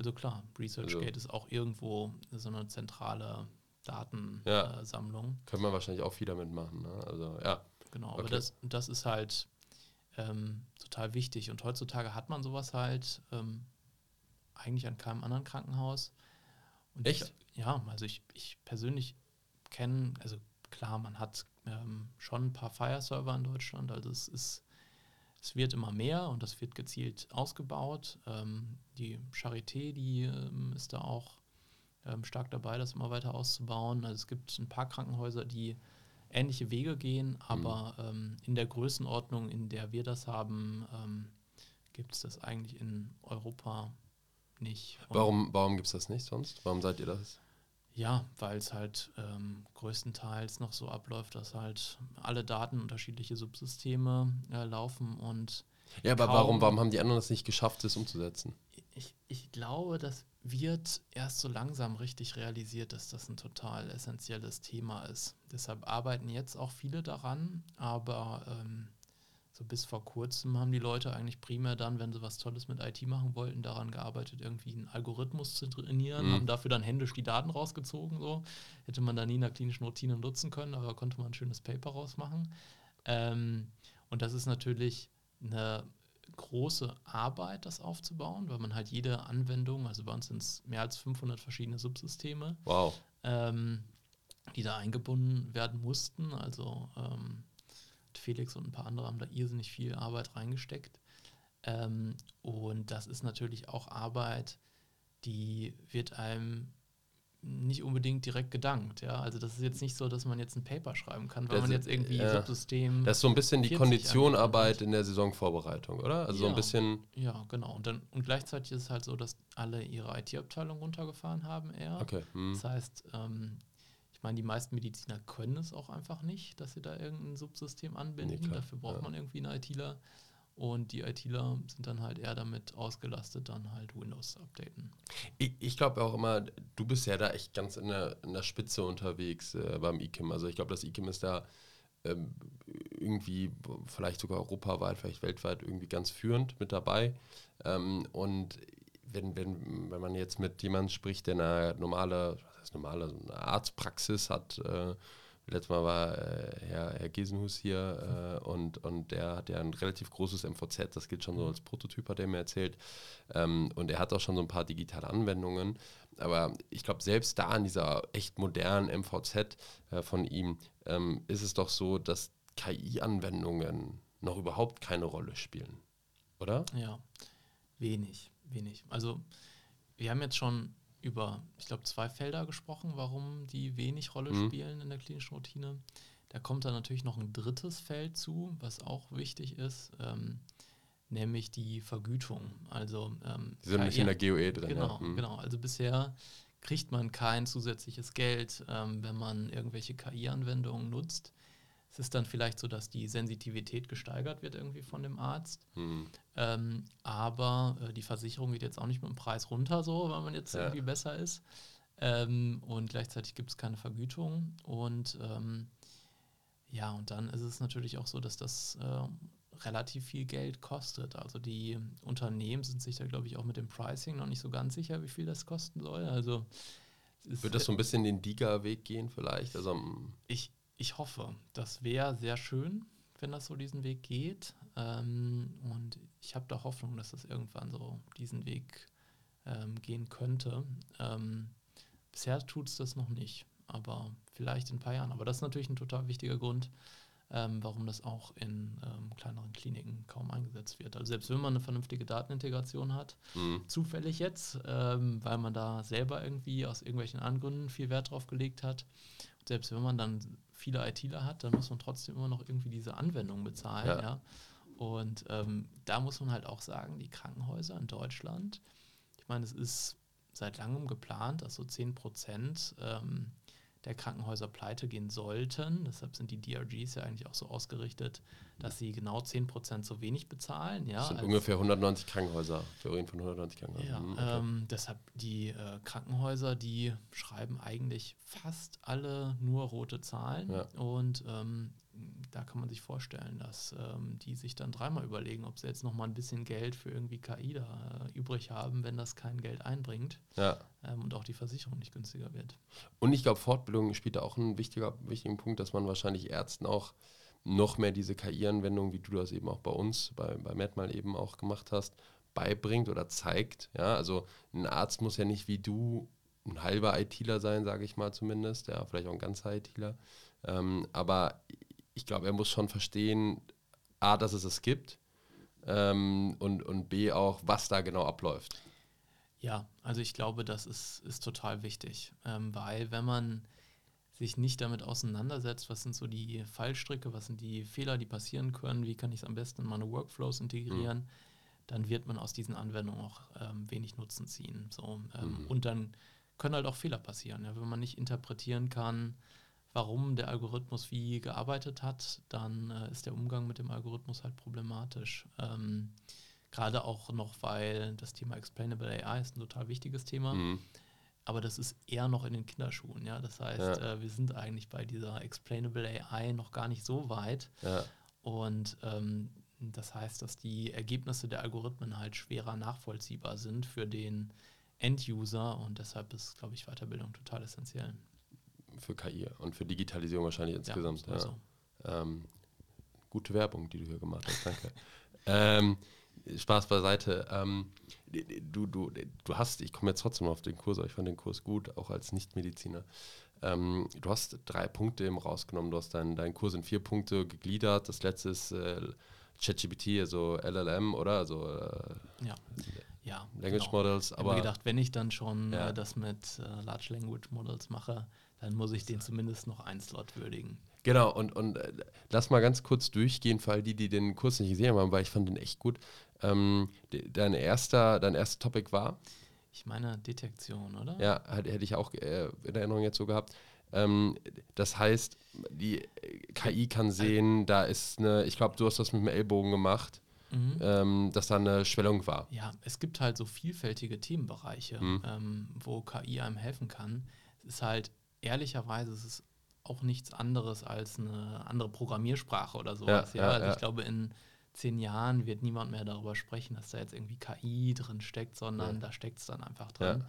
S3: Also klar, ResearchGate also. ist auch irgendwo so eine zentrale Datensammlung. Ja.
S2: Äh, Können wir wahrscheinlich auch viel damit machen. Ne? Also ja.
S3: Genau, okay. aber das, das ist halt ähm, total wichtig. Und heutzutage hat man sowas halt ähm, eigentlich an keinem anderen Krankenhaus. Und
S2: Echt?
S3: Ich, ja, also ich, ich persönlich kenne, also klar, man hat ähm, schon ein paar Fire-Server in Deutschland, also es ist es wird immer mehr und das wird gezielt ausgebaut. Ähm, die Charité, die ähm, ist da auch ähm, stark dabei, das immer weiter auszubauen. Also es gibt ein paar Krankenhäuser, die ähnliche Wege gehen, aber mhm. In der Größenordnung, in der wir das haben, ähm, gibt es das eigentlich in Europa nicht.
S2: Und warum warum gibt es das nicht sonst? Warum seid ihr das?
S3: Ja, weil es halt ähm, größtenteils noch so abläuft, dass halt alle Daten unterschiedliche Subsysteme äh, laufen und.
S2: Ja, aber warum, warum haben die anderen das nicht geschafft, das umzusetzen?
S3: Ich, ich glaube, das wird erst so langsam richtig realisiert, dass das ein total essentielles Thema ist. Deshalb arbeiten jetzt auch viele daran, aber ähm, so bis vor kurzem haben die Leute eigentlich primär dann, wenn sie was Tolles mit IT machen wollten, daran gearbeitet, irgendwie einen Algorithmus zu trainieren, mhm. haben dafür dann händisch die Daten rausgezogen. So. Hätte man da nie in der klinischen Routine nutzen können, aber konnte man ein schönes Paper rausmachen. Ähm, und das ist natürlich eine große Arbeit, das aufzubauen, weil man halt jede Anwendung, also bei uns sind es mehr als 500 verschiedene Subsysteme,
S2: wow.
S3: ähm, die da eingebunden werden mussten. Also ähm, Felix und ein paar andere haben da irrsinnig viel Arbeit reingesteckt. Ähm, und das ist natürlich auch Arbeit, die wird einem nicht unbedingt direkt gedankt. Ja? Also das ist jetzt nicht so, dass man jetzt ein Paper schreiben kann, weil
S2: Das
S3: man jetzt irgendwie
S2: ja.
S3: Subsystem.
S2: Das ist so ein bisschen die
S3: 40
S2: Konditionarbeit in der Saisonvorbereitung, oder? Also so ein
S3: Ja.
S2: bisschen.
S3: Ja, genau. Und, dann, und gleichzeitig ist es halt so, dass alle ihre IT-Abteilung runtergefahren haben eher.
S2: Okay. Hm.
S3: Das heißt, ähm, ich meine, die meisten Mediziner können es auch einfach nicht, dass sie da irgendein Subsystem anbinden.
S2: Nee,
S3: Dafür braucht
S2: ja.
S3: man irgendwie einen ITler. Und die ITler sind dann halt eher damit ausgelastet, dann halt Windows zu updaten.
S2: Ich, ich glaube auch immer, du bist ja da echt ganz in der, in der Spitze unterwegs äh, beim IKIM. Also ich glaube, das IKIM ist da ähm, irgendwie vielleicht sogar europaweit, vielleicht weltweit irgendwie ganz führend mit dabei. Ähm, und wenn, wenn, wenn man jetzt mit jemandem spricht, der eine normale, heißt normale, so eine Arztpraxis hat, äh, letztes Mal war äh, Herr, Herr Gesenhus hier äh, und, und der hat ja ein relativ großes MVZ, das gilt schon so als Prototyp, hat er mir erzählt. Ähm, und er hat auch schon so ein paar digitale Anwendungen. Aber ich glaube, selbst da in dieser echt modernen MVZ äh, von ihm ähm, ist es doch so, dass KI-Anwendungen noch überhaupt keine Rolle spielen. Oder?
S3: Ja, wenig, wenig. Also wir haben jetzt schon über, ich glaube, zwei Felder gesprochen, warum die wenig Rolle
S2: Mhm.
S3: spielen in der klinischen Routine. Da kommt dann natürlich noch ein drittes Feld zu, was auch wichtig ist, ähm, nämlich die Vergütung. Also ähm,
S2: Die sind bisschen in der GOE drin.
S3: Genau,
S2: ja. Mhm.
S3: genau. Also bisher kriegt man kein zusätzliches Geld, ähm, wenn man irgendwelche KI-Anwendungen nutzt. Es ist dann vielleicht so, dass die Sensitivität gesteigert wird irgendwie von dem Arzt.
S2: Mhm.
S3: Ähm, aber äh, die Versicherung geht jetzt auch nicht mit dem Preis runter, so, weil man jetzt
S2: Ja.
S3: irgendwie besser ist. Ähm, und gleichzeitig gibt es keine Vergütung. Und ähm, ja, und dann ist es natürlich auch so, dass das äh, relativ viel Geld kostet. Also die Unternehmen sind sich da, glaube ich, auch mit dem Pricing noch nicht so ganz sicher, wie viel das kosten soll. Also
S2: Wird das so ein bisschen den Diga-Weg gehen vielleicht? Also am-
S3: ich, ich hoffe, das wäre sehr schön, wenn das so diesen Weg geht. Ähm, und ich habe da Hoffnung, dass das irgendwann so diesen Weg ähm, gehen könnte. Ähm, bisher tut es das noch nicht, aber vielleicht in ein paar Jahren. Aber das ist natürlich ein total wichtiger Grund, ähm, warum das auch in ähm, kleineren Kliniken kaum eingesetzt wird. Also selbst wenn man eine vernünftige Datenintegration hat,
S2: Mhm.
S3: zufällig jetzt, ähm, weil man da selber irgendwie aus irgendwelchen anderen Gründen viel Wert drauf gelegt hat. Selbst wenn man dann viele ITler hat, dann muss man trotzdem immer noch irgendwie diese Anwendung bezahlen.
S2: Ja.
S3: Ja. Und ähm, da muss man halt auch sagen, die Krankenhäuser in Deutschland, ich meine, es ist seit langem geplant, dass so 10 Prozent ähm, der Krankenhäuser pleite gehen sollten. Deshalb sind die DRGs ja eigentlich auch so ausgerichtet, dass sie genau 10 Prozent so wenig bezahlen. Ja,
S2: Das sind ungefähr 190 Krankenhäuser. Theorien von 190 Krankenhäusern.
S3: ja,
S2: Mhm, okay.
S3: ähm, deshalb die äh, Krankenhäuser, die schreiben eigentlich fast alle nur rote Zahlen.
S2: Ja.
S3: Und ähm, da kann man sich vorstellen, dass ähm, die sich dann dreimal überlegen, ob sie jetzt nochmal ein bisschen Geld für irgendwie KI da äh, übrig haben, wenn das kein Geld einbringt
S2: ja.
S3: ähm, und auch die Versicherung nicht günstiger wird.
S2: Und ich glaube, Fortbildung spielt da auch einen wichtiger, wichtigen Punkt, dass man wahrscheinlich Ärzten auch noch mehr diese KI-Anwendung, wie du das eben auch bei uns, bei, bei MedMal eben auch gemacht hast, beibringt oder zeigt. Ja, also ein Arzt muss ja nicht wie du ein halber ITler sein, sage ich mal zumindest, ja, vielleicht auch ein ganzer ITler. Ähm, aber ich glaube, er muss schon verstehen, A, dass es es gibt ähm, und, und B auch, was da genau abläuft.
S3: Ja, also ich glaube, das ist, ist total wichtig, ähm, weil wenn man sich nicht damit auseinandersetzt, was sind so die Fallstricke, was sind die Fehler, die passieren können, wie kann ich es am besten in meine Workflows integrieren, dann wird man aus diesen Anwendungen auch ähm, wenig Nutzen ziehen. So, ähm,
S2: Mhm.
S3: Und dann können halt auch Fehler passieren. Ja? Wenn man nicht interpretieren kann, warum der Algorithmus wie gearbeitet hat, dann äh, ist der Umgang mit dem Algorithmus halt problematisch. Ähm, Gerade auch noch, weil das Thema Explainable AI ist ein total wichtiges Thema,
S2: Mhm.
S3: Aber das ist eher noch in den Kinderschuhen. Ja? Das heißt,
S2: Ja.
S3: äh, wir sind eigentlich bei dieser Explainable AI noch gar nicht so weit.
S2: Ja.
S3: Und ähm, das heißt, dass die Ergebnisse der Algorithmen halt schwerer nachvollziehbar sind für den End-User und deshalb ist, glaube ich, Weiterbildung total essentiell.
S2: Für KI und für Digitalisierung wahrscheinlich insgesamt.
S3: Ja, so.
S2: Ähm, gute Werbung, die du hier gemacht hast, danke. ähm, Spaß beiseite. Ähm, du, du, du hast, ich komme jetzt trotzdem auf den Kurs, aber ich fand den Kurs gut, auch als Nichtmediziner. Ähm, du hast drei Punkte eben rausgenommen. Du hast deinen deinen Kurs in vier Punkte gegliedert. Das letzte ist äh, ChatGPT, also LLM, oder? Also äh,
S3: Ja. ja,
S2: Language
S3: genau.
S2: Models,
S3: Ich habe gedacht, wenn ich dann schon
S2: Ja.
S3: äh, das mit äh, Large Language Models mache, dann muss ich den zumindest noch ein Slot würdigen.
S2: Genau, und, und äh, lass mal ganz kurz durchgehen, für all die, die den Kurs nicht gesehen haben, weil ich fand den echt gut. Ähm, de- dein erster, dein erstes Topic war,
S3: Ich meine Detektion, oder?
S2: ja, hätte ich auch äh, in Erinnerung jetzt so gehabt. Ähm, das heißt, die äh, KI kann sehen, da ist eine, ich glaube, du hast das mit dem Ellbogen gemacht,
S3: Mhm.
S2: ähm, dass da eine Schwellung war.
S3: Ja, es gibt halt so vielfältige Themenbereiche,
S2: Mhm.
S3: ähm, wo KI einem helfen kann. Es ist halt, ehrlicherweise, es ist auch nichts anderes als eine andere Programmiersprache oder sowas.
S2: Ja,
S3: Ja,
S2: ja,
S3: also ich glaube, in zehn Jahren wird niemand mehr darüber sprechen, dass da jetzt irgendwie KI drin steckt, sondern da steckt es dann einfach drin.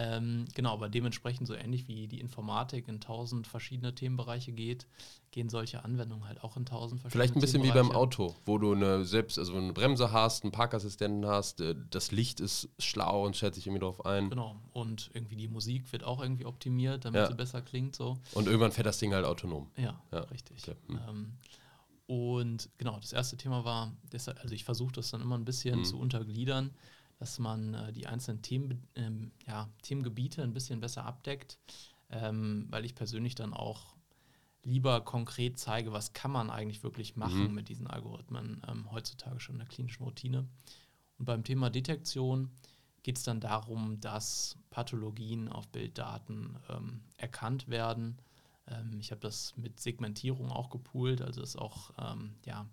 S3: Ähm, genau, aber dementsprechend so ähnlich wie die Informatik in tausend verschiedene Themenbereiche geht, gehen solche Anwendungen halt auch in tausend verschiedene
S2: Vielleicht ein bisschen wie beim. Auto, wo du eine selbst, also eine Bremse hast, einen Parkassistenten hast, äh, das Licht ist schlau und stellt sich irgendwie drauf ein.
S3: Genau. Und irgendwie die Musik wird auch irgendwie optimiert, damit
S2: Ja.
S3: sie besser klingt. So.
S2: Und irgendwann fährt das Ding halt autonom.
S3: Ja,
S2: Ja,
S3: richtig.
S2: okay. Hm.
S3: Ähm, und genau, das erste Thema war, also ich versuche das dann immer ein bisschen
S2: Mhm.
S3: zu untergliedern, dass man äh, die einzelnen Themen, ähm, ja, Themengebiete ein bisschen besser abdeckt, ähm, weil ich persönlich dann auch lieber konkret zeige, was kann man eigentlich wirklich machen
S2: Mhm.
S3: mit diesen Algorithmen ähm, heutzutage schon in der klinischen Routine. Und beim Thema Detektion geht es dann darum, dass Pathologien auf Bilddaten ähm, erkannt werden. Ähm, ich habe das mit Segmentierung auch gepoolt, also ist auch ähm, ja,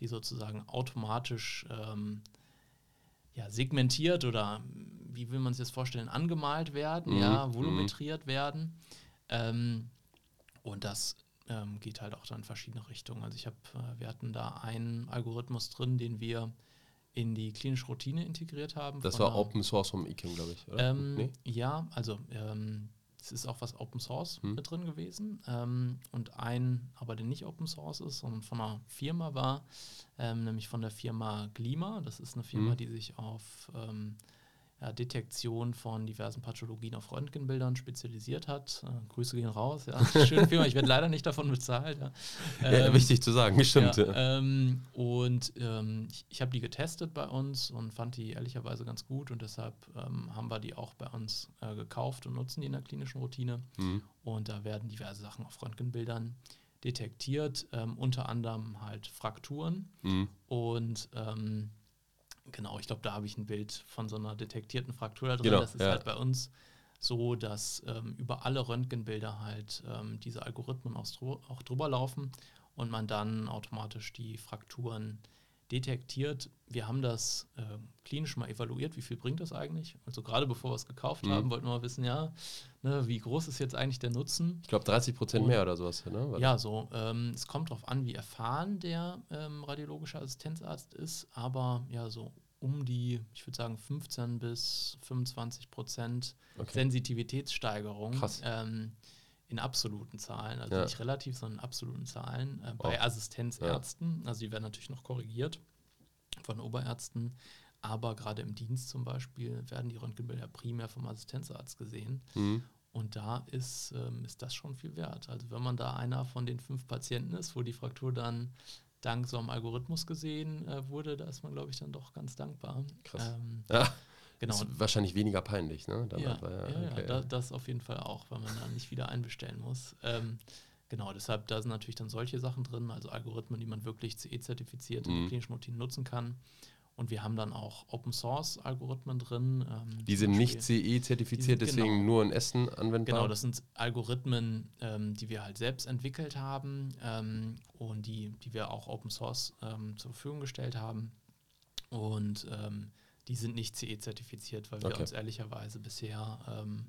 S3: die sozusagen automatisch ähm, ja, segmentiert oder mm, wie will man sich das vorstellen, angemalt werden,
S2: Mhm,
S3: ja,
S2: mhm.
S3: volumetriert werden. Ähm, und das ähm, geht halt auch dann in verschiedene Richtungen. Also ich habe, äh, wir hatten da einen Algorithmus drin, den wir in die klinische Routine integriert haben.
S2: Das war Open Source vom IKEM, glaube ich, oder?
S3: ähm,
S2: Nee?
S3: Ja, also ähm, es ist auch was Open Source
S2: Hm.
S3: mit drin gewesen. Ähm, und ein, aber der nicht Open Source ist, sondern von einer Firma war, ähm, nämlich von der Firma Glima. Das ist eine Firma,
S2: Hm.
S3: die sich auf ähm, ja, Detektion von diversen Pathologien auf Röntgenbildern spezialisiert hat. Äh, Grüße gehen raus. Ja. Schöne Firma, ich werde leider nicht davon bezahlt. Ja.
S2: Ja,
S3: Ähm,
S2: wichtig zu sagen, stimmt.
S3: ja,
S2: Ja,
S3: ähm, und ähm, ich, ich habe die getestet bei uns und fand die ehrlicherweise ganz gut und deshalb ähm, haben wir die auch bei uns äh, gekauft und nutzen die in der klinischen Routine.
S2: Mhm.
S3: Und da werden diverse Sachen auf Röntgenbildern detektiert, ähm, unter anderem halt Frakturen
S2: Mhm.
S3: und ähm, genau, ich glaube, da habe ich ein Bild von so einer detektierten Fraktur da drin.
S2: Genau,
S3: das ist
S2: ja.
S3: halt bei uns so, dass ähm, über alle Röntgenbilder halt ähm, diese Algorithmen auch, drüber laufen und man dann automatisch die Frakturen detektiert. Wir haben das äh, klinisch mal evaluiert, wie viel bringt das eigentlich? Also gerade bevor wir es gekauft
S2: Mhm.
S3: haben, wollten wir mal wissen, ja, ne, wie groß ist jetzt eigentlich der Nutzen?
S2: Ich glaube 30 Prozent mehr oder sowas. Ne?
S3: Ja, so. Ähm, es kommt darauf an, wie erfahren der ähm, radiologische Assistenzarzt ist, aber ja, so um die, ich würde sagen, 15 bis 25 Prozent?
S2: Okay.
S3: Sensitivitätssteigerung
S2: Krass.
S3: ähm, in absoluten Zahlen, also
S2: Ja.
S3: nicht relativ, sondern in absoluten Zahlen äh, bei
S2: Wow.
S3: Assistenzärzten. Also die werden natürlich noch korrigiert von Oberärzten, aber gerade im Dienst zum Beispiel werden die Röntgenbilder primär vom Assistenzarzt gesehen.
S2: Mhm.
S3: Und da ist, ähm, ist das schon viel wert. Also wenn man da einer von den fünf Patienten ist, wo die Fraktur dann dank so einem Algorithmus gesehen äh, wurde, da ist man, glaube ich, dann doch ganz dankbar.
S2: Krass.
S3: Ähm,
S2: Ja,
S3: genau.
S2: ist wahrscheinlich weniger peinlich, ne? Dann
S3: Ja,
S2: einfach,
S3: ja, ja,
S2: okay.
S3: da, das auf jeden Fall auch, weil man dann nicht wieder einbestellen muss. Ähm, genau, deshalb, da sind natürlich dann solche Sachen drin, also Algorithmen, die man wirklich CE-zertifiziert in
S2: Mhm.
S3: klinischen Routine nutzen kann. Und wir haben dann auch Open-Source-Algorithmen drin. ähm,
S2: Die sind nicht
S3: Die sind-
S2: deswegen
S3: genau.
S2: nur in Essen anwendbar.
S3: Genau, das sind Algorithmen, ähm, die wir halt selbst entwickelt haben ähm, und die, die wir auch Open Source ähm, zur Verfügung gestellt haben. Und ähm, die sind nicht CE-zertifiziert, weil wir
S2: Okay.
S3: uns ehrlicherweise bisher ähm,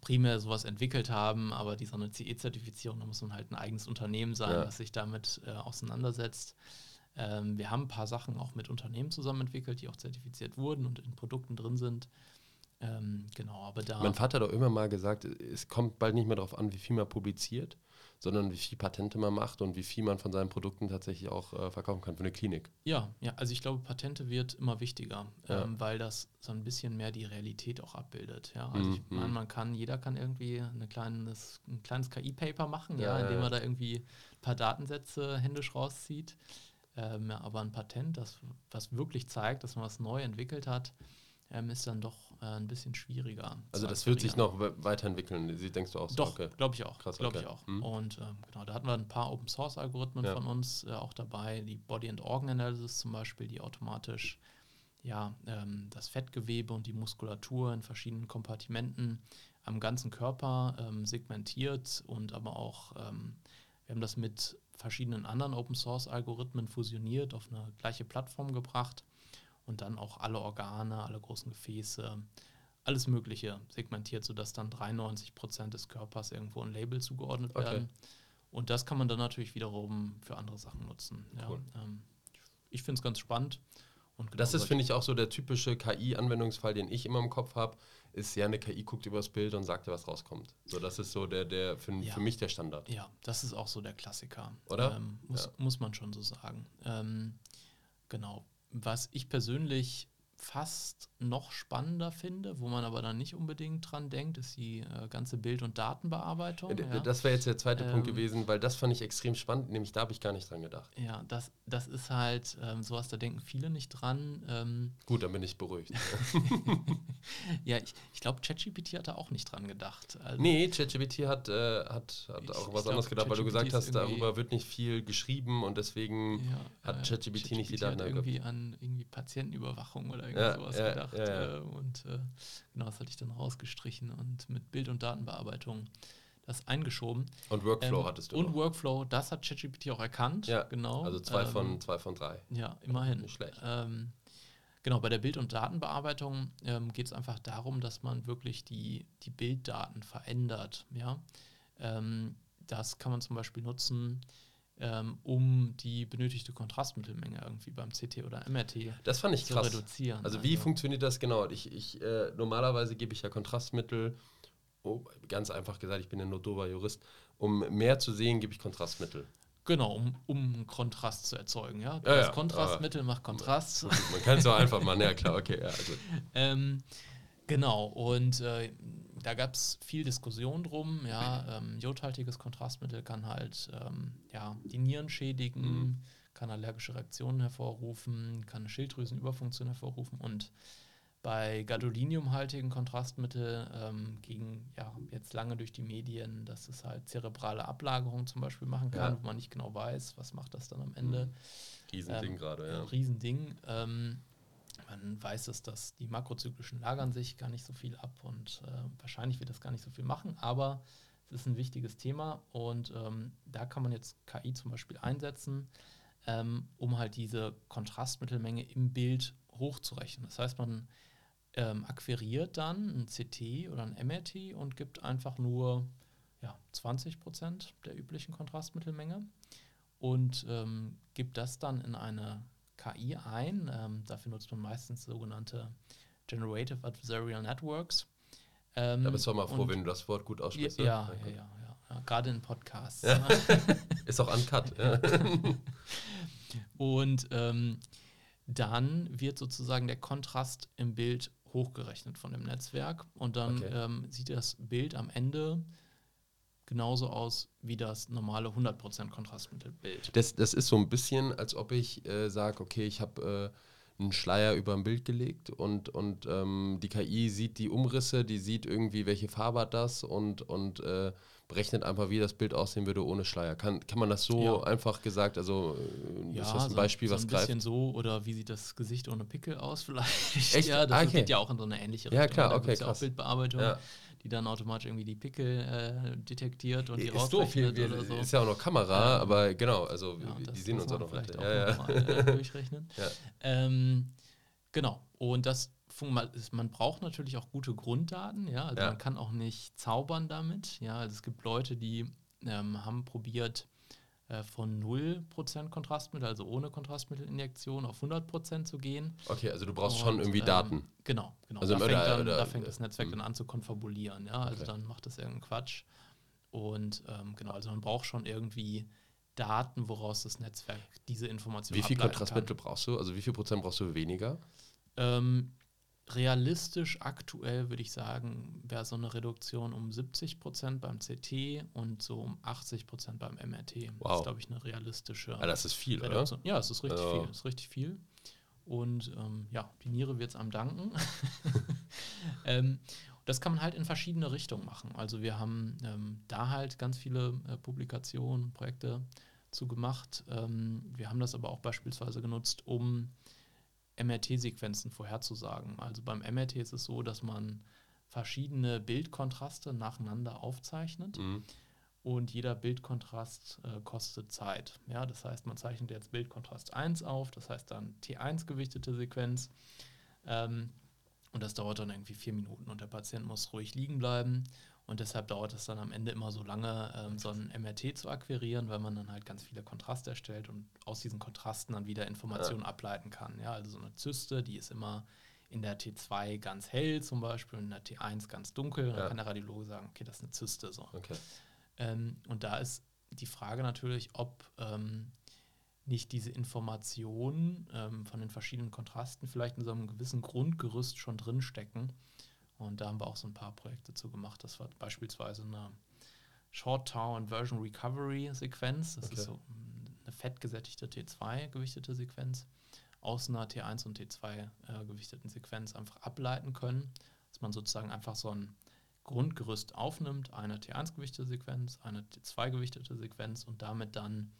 S3: primär sowas entwickelt haben, aber die so eine CE-Zertifizierung, da muss man halt ein eigenes Unternehmen sein,
S2: Ja.
S3: was sich damit äh, auseinandersetzt. Ähm, wir haben ein paar Sachen auch mit Unternehmen zusammen entwickelt, die auch zertifiziert wurden und in Produkten drin sind. Ähm, genau, aber da.
S2: Mein Vater hat doch immer mal gesagt, es kommt bald nicht mehr darauf an, wie viel man publiziert, sondern wie viel Patente man macht und wie viel man von seinen Produkten tatsächlich auch äh, verkaufen kann für eine Klinik.
S3: Ja, ja, also ich glaube, Patente wird immer wichtiger,
S2: Ja.
S3: ähm, weil das so ein bisschen mehr die Realität auch abbildet. Ja, also ich
S2: Mhm.
S3: meine, man kann, jeder kann irgendwie eine kleines, ein kleines KI-Paper machen, ja,
S2: Ja,
S3: indem er da irgendwie ein paar Datensätze händisch rauszieht. Ähm, aber ein Patent, das was wirklich zeigt, dass man was neu entwickelt hat, ähm, ist dann doch äh, ein bisschen schwieriger.
S2: Also das wird sich noch we- weiterentwickeln, Sie- denkst du auch so?
S3: Doch,
S2: Okay.
S3: glaube ich auch.
S2: Krass,
S3: glaube
S2: okay.
S3: ich auch.
S2: Mhm.
S3: Und ähm, genau, da hatten wir ein paar Open Source Algorithmen
S2: Ja.
S3: von uns äh, auch dabei, die Body and Organ Analysis zum Beispiel, die automatisch ja, ähm, das Fettgewebe und die Muskulatur in verschiedenen Kompartimenten am ganzen Körper ähm, segmentiert und aber auch, ähm, wir haben das mit verschiedenen anderen Open Source Algorithmen fusioniert, auf eine gleiche Plattform gebracht und dann auch alle Organe, alle großen Gefäße, alles Mögliche segmentiert, sodass dann 93 Prozent des Körpers irgendwo ein Label zugeordnet
S2: Okay.
S3: werden. Und das kann man dann natürlich wiederum für andere Sachen nutzen. Ja.
S2: Cool.
S3: Ähm, ich finde es ganz spannend. Und genau
S2: Das ist, finde ich, auch so der typische KI-Anwendungsfall, den ich immer im Kopf habe, ist ja eine KI guckt übers Bild und sagt dir, was rauskommt. So, das ist so der, der für,
S3: Ja.
S2: für mich der Standard.
S3: Ja, das ist auch so der Klassiker.
S2: Oder?
S3: Ähm, muss,
S2: Ja.
S3: muss man schon so sagen. Ähm, genau. Was ich persönlich fast noch spannender finde, wo man aber dann nicht unbedingt dran denkt, ist die äh, ganze Bild- und Datenbearbeitung.
S2: Äh, d-
S3: ja.
S2: Das wäre jetzt der zweite Punkt
S3: Ähm,
S2: gewesen, weil das fand ich extrem spannend, nämlich da habe ich gar nicht dran gedacht.
S3: ja, das, das ist halt ähm, sowas, da denken viele nicht dran. Ähm,
S2: Gut, dann bin ich beruhigt.
S3: ja, ich, ich glaube, ChatGPT hat da auch nicht dran gedacht. Also,
S2: nee, ChatGPT hat, äh, hat, hat
S3: Ich-
S2: auch
S3: ich
S2: was
S3: glaub,
S2: anderes gedacht, weil du gesagt hast, darüber wird nicht viel geschrieben und deswegen
S3: Ja,
S2: hat
S3: äh,
S2: ChatGPT nicht die Daten
S3: hat irgendwie an irgendwie Patientenüberwachung oder irgend
S2: Ja,
S3: sowas
S2: ja,
S3: gedacht.
S2: ja.
S3: Äh, und äh, genau, das hatte ich dann rausgestrichen und mit Bild- und Datenbearbeitung das eingeschoben.
S2: Und Workflow
S3: Ähm,
S2: hattest du
S3: Und
S2: noch.
S3: Workflow, das hat ChatGPT auch erkannt.
S2: Ja,
S3: genau.
S2: Also zwei,
S3: Ähm,
S2: von, zwei von drei.
S3: Ja, immerhin.
S2: Nicht schlecht.
S3: Ähm, genau, bei der Bild- und Datenbearbeitung ähm, geht es einfach darum, dass man wirklich die, die Bilddaten verändert. Ja? Ähm, das kann man zum Beispiel nutzen, ähm, um die benötigte Kontrastmittelmenge irgendwie beim CT oder MRT
S2: Das fand ich
S3: zu
S2: krass.
S3: reduzieren.
S2: Also wie funktioniert das genau? Ich, ich äh, normalerweise gebe ich ja Kontrastmittel, oh, ganz einfach gesagt, ich bin ja nur dober Jurist, um mehr zu sehen, gebe ich Kontrastmittel.
S3: Genau, um, um Kontrast zu erzeugen. Ja?
S2: Ja,
S3: das
S2: ja,
S3: Kontrastmittel macht Kontrast.
S2: Man kann es auch einfach machen, ja klar, okay, ja, gut.
S3: Ähm, genau, und äh, da gab es viel Diskussion drum. Ja, ähm, jodhaltiges Kontrastmittel kann halt ähm, ja, die Nieren schädigen,
S2: Mhm.
S3: kann allergische Reaktionen hervorrufen, kann Schilddrüsenüberfunktion hervorrufen und bei gadoliniumhaltigen Kontrastmittel ähm, ging ja jetzt lange durch die Medien, dass es halt zerebrale Ablagerungen zum Beispiel machen kann,
S2: Ja.
S3: wo man nicht genau weiß, was macht das dann am Ende.
S2: Riesending
S3: Ähm,
S2: gerade, ja.
S3: Riesending. Ähm, man weiß es, dass die makrozyklischen lagern sich gar nicht so viel ab und äh, wahrscheinlich wird das gar nicht so viel machen, aber es ist ein wichtiges Thema und ähm, da kann man jetzt KI zum Beispiel einsetzen, ähm, um halt diese Kontrastmittelmenge im Bild hochzurechnen. Das heißt, man ähm, akquiriert dann ein CT oder ein MRT und gibt einfach nur ja, 20 Prozent der üblichen Kontrastmittelmenge und ähm, gibt das dann in eine KI ein. Ähm, dafür nutzt man meistens sogenannte Generative Adversarial Networks. Ähm,
S2: Da bist du auch mal froh, wenn du das Wort gut
S3: ja,
S2: aussprichst.
S3: ja,
S2: ne?
S3: ja, ja, ja, ja, gerade in Podcasts.
S2: Ja.
S3: ne?
S2: Ist auch uncut. Ja.
S3: Und ähm, dann wird sozusagen der Kontrast im Bild hochgerechnet von dem Netzwerk und dann
S2: Okay.
S3: ähm, sieht das Bild am Ende genauso aus wie das normale 100% Kontrastmittelbild.
S2: Das, das ist so ein bisschen, als ob ich äh, sage, okay, ich habe äh, einen Schleier über ein Bild gelegt und, und ähm, die KI sieht die Umrisse, die sieht irgendwie, welche Farbe hat das und, und äh, berechnet einfach, wie das Bild aussehen würde ohne Schleier. Kann, kann man das so
S3: Ja.
S2: einfach gesagt, also äh, ist das ein
S3: so-
S2: Beispiel,
S3: so
S2: was
S3: ein
S2: greift?
S3: bisschen so oder wie sieht das Gesicht ohne Pickel aus vielleicht?
S2: Echt?
S3: Ja, das
S2: Ah, okay.
S3: geht ja auch in so eine ähnliche
S2: Ja, klar,
S3: Da
S2: okay,
S3: gibt's ja
S2: krass.
S3: auch Bildbearbeitung,
S2: Ja.
S3: die dann automatisch irgendwie die Pickel äh, detektiert und die
S2: Ist doof, wir,
S3: oder so.
S2: ist ja auch noch Kamera,
S3: Ja.
S2: aber genau, also
S3: Ja,
S2: wir- die sehen uns auch noch
S3: vielleicht
S2: heute.
S3: auch
S2: Ja, ja.
S3: mal, äh, durchrechnen.
S2: Ja.
S3: Ähm, genau. Und das man braucht natürlich auch gute Grunddaten, ja. Also
S2: Ja.
S3: man kann auch nicht zaubern damit. Ja, also es gibt Leute, die ähm, haben probiert, äh, von 0% Kontrastmittel, also ohne Kontrastmittelinjektion, auf 100% zu gehen.
S2: Okay, also du brauchst
S3: Und,
S2: schon irgendwie
S3: ähm,
S2: Daten.
S3: Genau, genau.
S2: Also
S3: da, fängt dann,
S2: oder-
S3: da fängt das Netzwerk
S2: hm.
S3: dann an zu konfabulieren, ja. Also
S2: Okay.
S3: dann macht das irgendeinen Quatsch. Und ähm, genau, also man braucht schon irgendwie Daten, woraus das Netzwerk diese Informationen
S2: Wie viel Kontrastmittel brauchst du? Also wie viel Prozent brauchst du weniger?
S3: ähm, realistisch aktuell würde ich sagen, wäre so eine Reduktion um 70 Prozent beim CT und so um 80 Prozent beim MRT. Das
S2: Wow.
S3: ist, glaube ich, eine realistische
S2: Ah, das ist viel, oder?
S3: Reduktion. Ja, es ist richtig
S2: Ja.
S3: viel. Es ist richtig viel. Und ähm, ja, die Niere wird es einem danken. ähm, das kann man halt in verschiedene Richtungen machen. Also wir haben ähm, da halt ganz viele äh, Publikationen, Projekte zu gemacht. Ähm, wir haben das aber auch beispielsweise genutzt, um MRT-Sequenzen vorherzusagen. Also beim MRT ist es so, dass man verschiedene Bildkontraste nacheinander aufzeichnet. Mhm. Und jeder Bildkontrast äh, kostet Zeit. Ja, das heißt, man zeichnet jetzt Bildkontrast 1 auf, das heißt dann T1 gewichtete Sequenz. Ähm, und das dauert dann irgendwie vier Minuten und der Patient muss ruhig liegen bleiben. Und deshalb dauert es dann am Ende immer so lange, ähm, so ein MRT zu akquirieren, weil man dann halt ganz viele Kontraste erstellt und aus diesen Kontrasten dann wieder Informationen ja. ableiten kann. Ja, also so eine Zyste, die ist immer in der T2 ganz hell zum Beispiel und in der T1 ganz dunkel. Ja. Dann kann der Radiologe sagen, okay, das ist eine Zyste. So. Okay. Ähm, und da ist die Frage natürlich, ob ähm, nicht diese Informationen ähm, von den verschiedenen Kontrasten vielleicht in so einem gewissen Grundgerüst schon drinstecken. Und da haben wir auch so ein paar Projekte zu gemacht. Das war beispielsweise eine Short Tau Inversion Recovery Sequenz. Das okay. ist so eine fettgesättigte T2 gewichtete Sequenz aus einer T1 und T2 äh, gewichteten Sequenz einfach ableiten können. Dass man sozusagen einfach so ein Grundgerüst aufnimmt, eine T1 gewichtete Sequenz, eine T2 gewichtete Sequenz und damit dann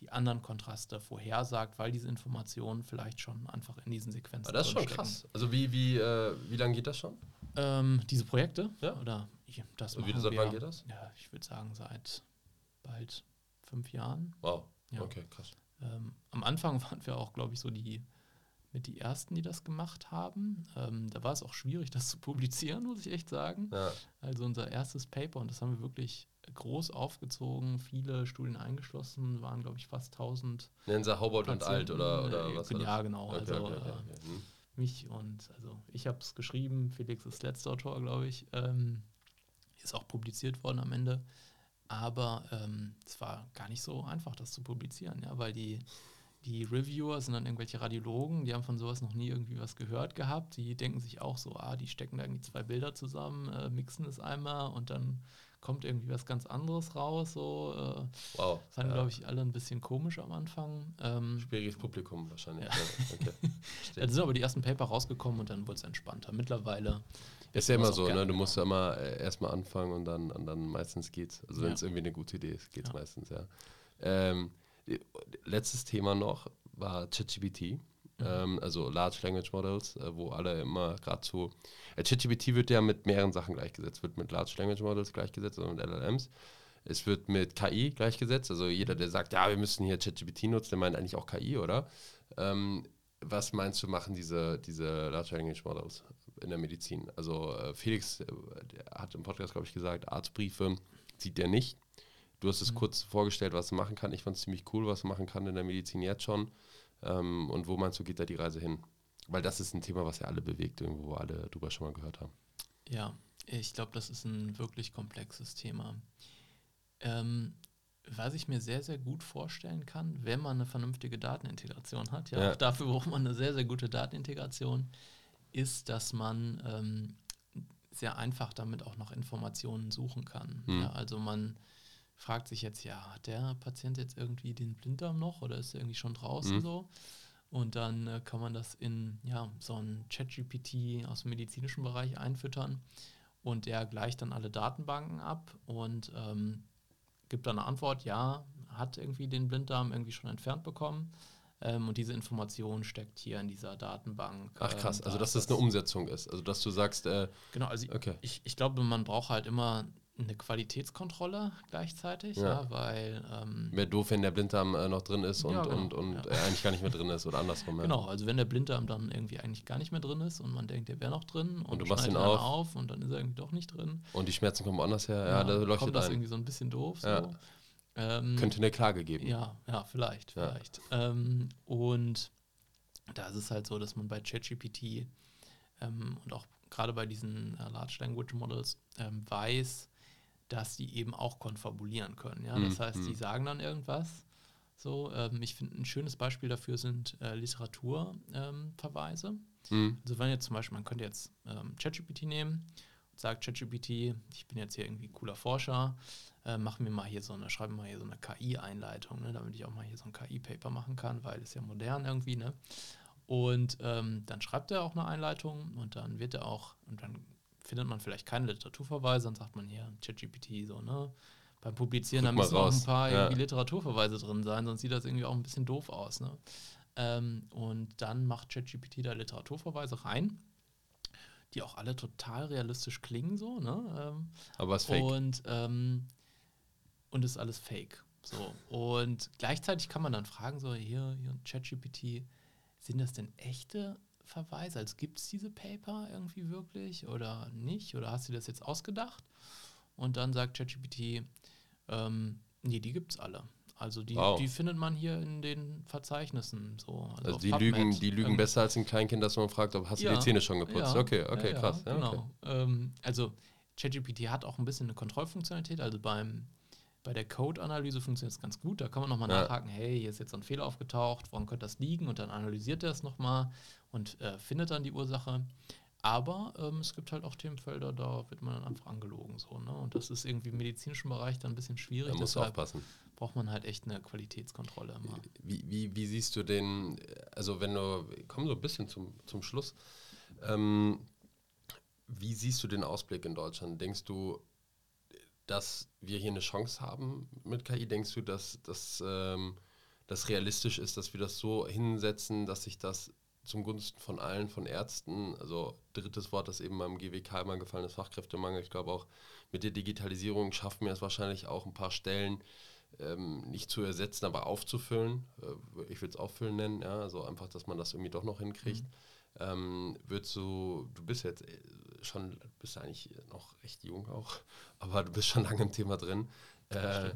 S3: die anderen Kontraste vorhersagt, weil diese Informationen vielleicht schon einfach in diesen Sequenzen.
S2: Aber das ist schon krass. Also wie, wie, äh, wie lange geht das schon?
S3: Ähm, diese Projekte?
S2: Ja.
S3: Oder ich, das
S2: wie, seit wann geht das?
S3: Ja, ich würde sagen seit bald fünf Jahren.
S2: Wow. Ja. Okay, krass.
S3: Ähm, am Anfang waren wir auch, glaube ich, so die mit die ersten, die das gemacht haben. Ähm, da war es auch schwierig, das zu publizieren, muss ich echt sagen. Ja. Also unser erstes Paper, und das haben wir wirklich groß aufgezogen, viele Studien eingeschlossen, waren, glaube ich, fast 1000.
S2: Nennen Sie Haubert und Alt oder, oder
S3: äh,
S2: was?
S3: Ja, genau. Okay, also okay, okay, äh, hm. Mich und also ich habe es geschrieben, Felix ist letzter Autor, glaube ich. Ähm, ist auch publiziert worden am Ende. Aber ähm, es war gar nicht so einfach, das zu publizieren, ja, weil die die Reviewer sind dann irgendwelche Radiologen, die haben von sowas noch nie irgendwie was gehört gehabt. Die denken sich auch so, ah, die stecken da irgendwie zwei Bilder zusammen, äh, mixen es einmal und dann kommt irgendwie was ganz anderes raus. So, äh, wow. Das fanden, ja. glaube ich, alle ein bisschen komisch am Anfang.
S2: Ähm, Schwieriges Publikum wahrscheinlich. Ja.
S3: Okay. Dann sind aber die ersten Paper rausgekommen und dann wurde es entspannter. Mittlerweile.
S2: Ist ja immer so, ne? du musst ja immer äh, erstmal anfangen und dann, und dann meistens geht's. Also wenn es irgendwie eine gute Idee ist, geht es meistens, ja. Ähm, letztes Thema noch war ChatGPT. Mhm. Ähm, also Large Language Models, äh, wo alle immer gerade so. Äh, ChatGPT wird ja mit mehreren Sachen gleichgesetzt. Wird mit Large Language Models gleichgesetzt, also mit LLMs. Es wird mit KI gleichgesetzt. Also jeder, der sagt, ja, wir müssen hier ChatGPT nutzen, der meint eigentlich auch KI, oder? Ähm, was meinst du, machen diese, diese Large Language Models in der Medizin? Also äh, Felix äh, hat im Podcast, glaube ich, gesagt, Arztbriefe sieht der nicht. Du hast es mhm. kurz vorgestellt, was man machen kann. Ich fand es ziemlich cool, was man machen kann in der Medizin jetzt schon. Ähm, und wo meinst du, geht da die Reise hin? Weil das ist ein Thema, was ja alle bewegt, irgendwo, wo alle drüber schon mal gehört haben.
S3: Ja, ich glaube, das ist ein wirklich komplexes Thema. Ähm, was ich mir sehr, sehr gut vorstellen kann, wenn man eine vernünftige Datenintegration hat, ja, ja. auch dafür braucht man eine sehr, sehr gute Datenintegration, ist, dass man ähm, sehr einfach damit auch noch Informationen suchen kann. Mhm. Ja, also man fragt sich jetzt, ja, hat der Patient jetzt irgendwie den Blinddarm noch oder ist er irgendwie schon draußen mhm. so? Und dann äh, kann man das in ja, so ein ChatGPT aus dem medizinischen Bereich einfüttern und der gleicht dann alle Datenbanken ab und ähm, gibt dann eine Antwort, ja, hat irgendwie den Blinddarm irgendwie schon entfernt bekommen. Ähm, und diese Information steckt hier in dieser Datenbank.
S2: Ach krass, ähm, also dass das, das eine Umsetzung ist. Also dass du sagst, äh,
S3: genau, also okay. ich, ich glaube, man braucht halt immer eine Qualitätskontrolle gleichzeitig, ja, ja weil. Ähm,
S2: Wäre doof, wenn der Blinddarm äh, noch drin ist und, ja, genau, und, und ja. er eigentlich gar nicht mehr drin ist oder andersrum.
S3: Genau, also wenn der Blinddarm dann irgendwie eigentlich gar nicht mehr drin ist und man denkt, der wäre noch drin
S2: und, und du machst ihn auf.
S3: auf. und dann ist er irgendwie doch nicht drin.
S2: Und die Schmerzen kommen woanders her, ja, da leuchtet
S3: kommt das ein. irgendwie so ein bisschen doof. So.
S2: Ähm, Könnte eine Klage geben.
S3: Ja, ja, vielleicht, vielleicht. Ähm, und da ist es halt so, dass man bei ChatGPT ähm, und auch gerade bei diesen äh, Large Language Models ähm, weiß, dass die eben auch konfabulieren können. Ja? Das mhm. heißt, die mhm. sagen dann irgendwas. So, ähm, ich finde, ein schönes Beispiel dafür sind äh, Literaturverweise. Ähm, mhm. Also wenn jetzt zum Beispiel, man könnte jetzt ähm, ChatGPT nehmen und sagt ChatGPT, ich bin jetzt hier irgendwie cooler Forscher, äh, mach mir mal hier so eine, schreibe mal hier so eine KI-Einleitung, ne, damit ich auch mal hier so ein KI-Paper machen kann, weil es ja modern irgendwie, ne? Und ähm, dann schreibt er auch eine Einleitung und dann wird er auch, und dann findet man vielleicht keine Literaturverweise, dann sagt man hier, ChatGPT, so, ne? Beim Publizieren, da müssen auch ein paar ja. Literaturverweise drin sein, sonst sieht das irgendwie auch ein bisschen doof aus, ne? Ähm, und dann macht ChatGPT da Literaturverweise rein, die auch alle total realistisch klingen, so, ne? Ähm,
S2: Aber was fake.
S3: Und, ähm, und ist alles fake. So. Und gleichzeitig kann man dann fragen, so, hier, hier ChatGPT, sind das denn echte Verweise? Also gibt es diese Paper irgendwie wirklich oder nicht? Oder hast du das jetzt ausgedacht? Und dann sagt ChatGPT, ähm, nee, die gibt es alle. Also die, wow. die findet man hier in den Verzeichnissen. So,
S2: also, also die lügen, die lügen ähm, besser als ein Kleinkind, dass man fragt, ob hast ja, du die Zähne schon geputzt? Ja, okay, okay, ja, krass.
S3: genau.
S2: Okay.
S3: Ähm, also ChatGPT hat auch ein bisschen eine Kontrollfunktionalität. Also beim bei der Code-Analyse funktioniert es ganz gut. Da kann man nochmal ja. nachhaken, hey, hier ist jetzt ein Fehler aufgetaucht, woran könnte das liegen? Und dann analysiert er es nochmal und äh, findet dann die Ursache. Aber ähm, es gibt halt auch Themenfelder, da wird man dann einfach angelogen. So, ne? Und das ist irgendwie im medizinischen Bereich dann ein bisschen schwierig.
S2: Da muss aufpassen.
S3: braucht man halt echt eine Qualitätskontrolle immer.
S2: Wie, wie, wie siehst du den, also wenn du, komm so ein bisschen zum, zum Schluss, ähm, wie siehst du den Ausblick in Deutschland? Denkst du, dass wir hier eine Chance haben mit KI? Denkst du, dass, dass ähm, das realistisch ist, dass wir das so hinsetzen, dass sich das zum Gunsten von allen, von Ärzten, also drittes Wort, das eben beim GWK immer gefallen ist, Fachkräftemangel. Ich glaube auch mit der Digitalisierung schaffen wir es wahrscheinlich auch ein paar Stellen ähm, nicht zu ersetzen, aber aufzufüllen. Äh, ich würde es auffüllen nennen, ja, also einfach, dass man das irgendwie doch noch hinkriegt. Mhm. Ähm, würdest du, du bist jetzt äh, schon, bist eigentlich noch recht jung auch, aber du bist schon lange im Thema drin. Äh,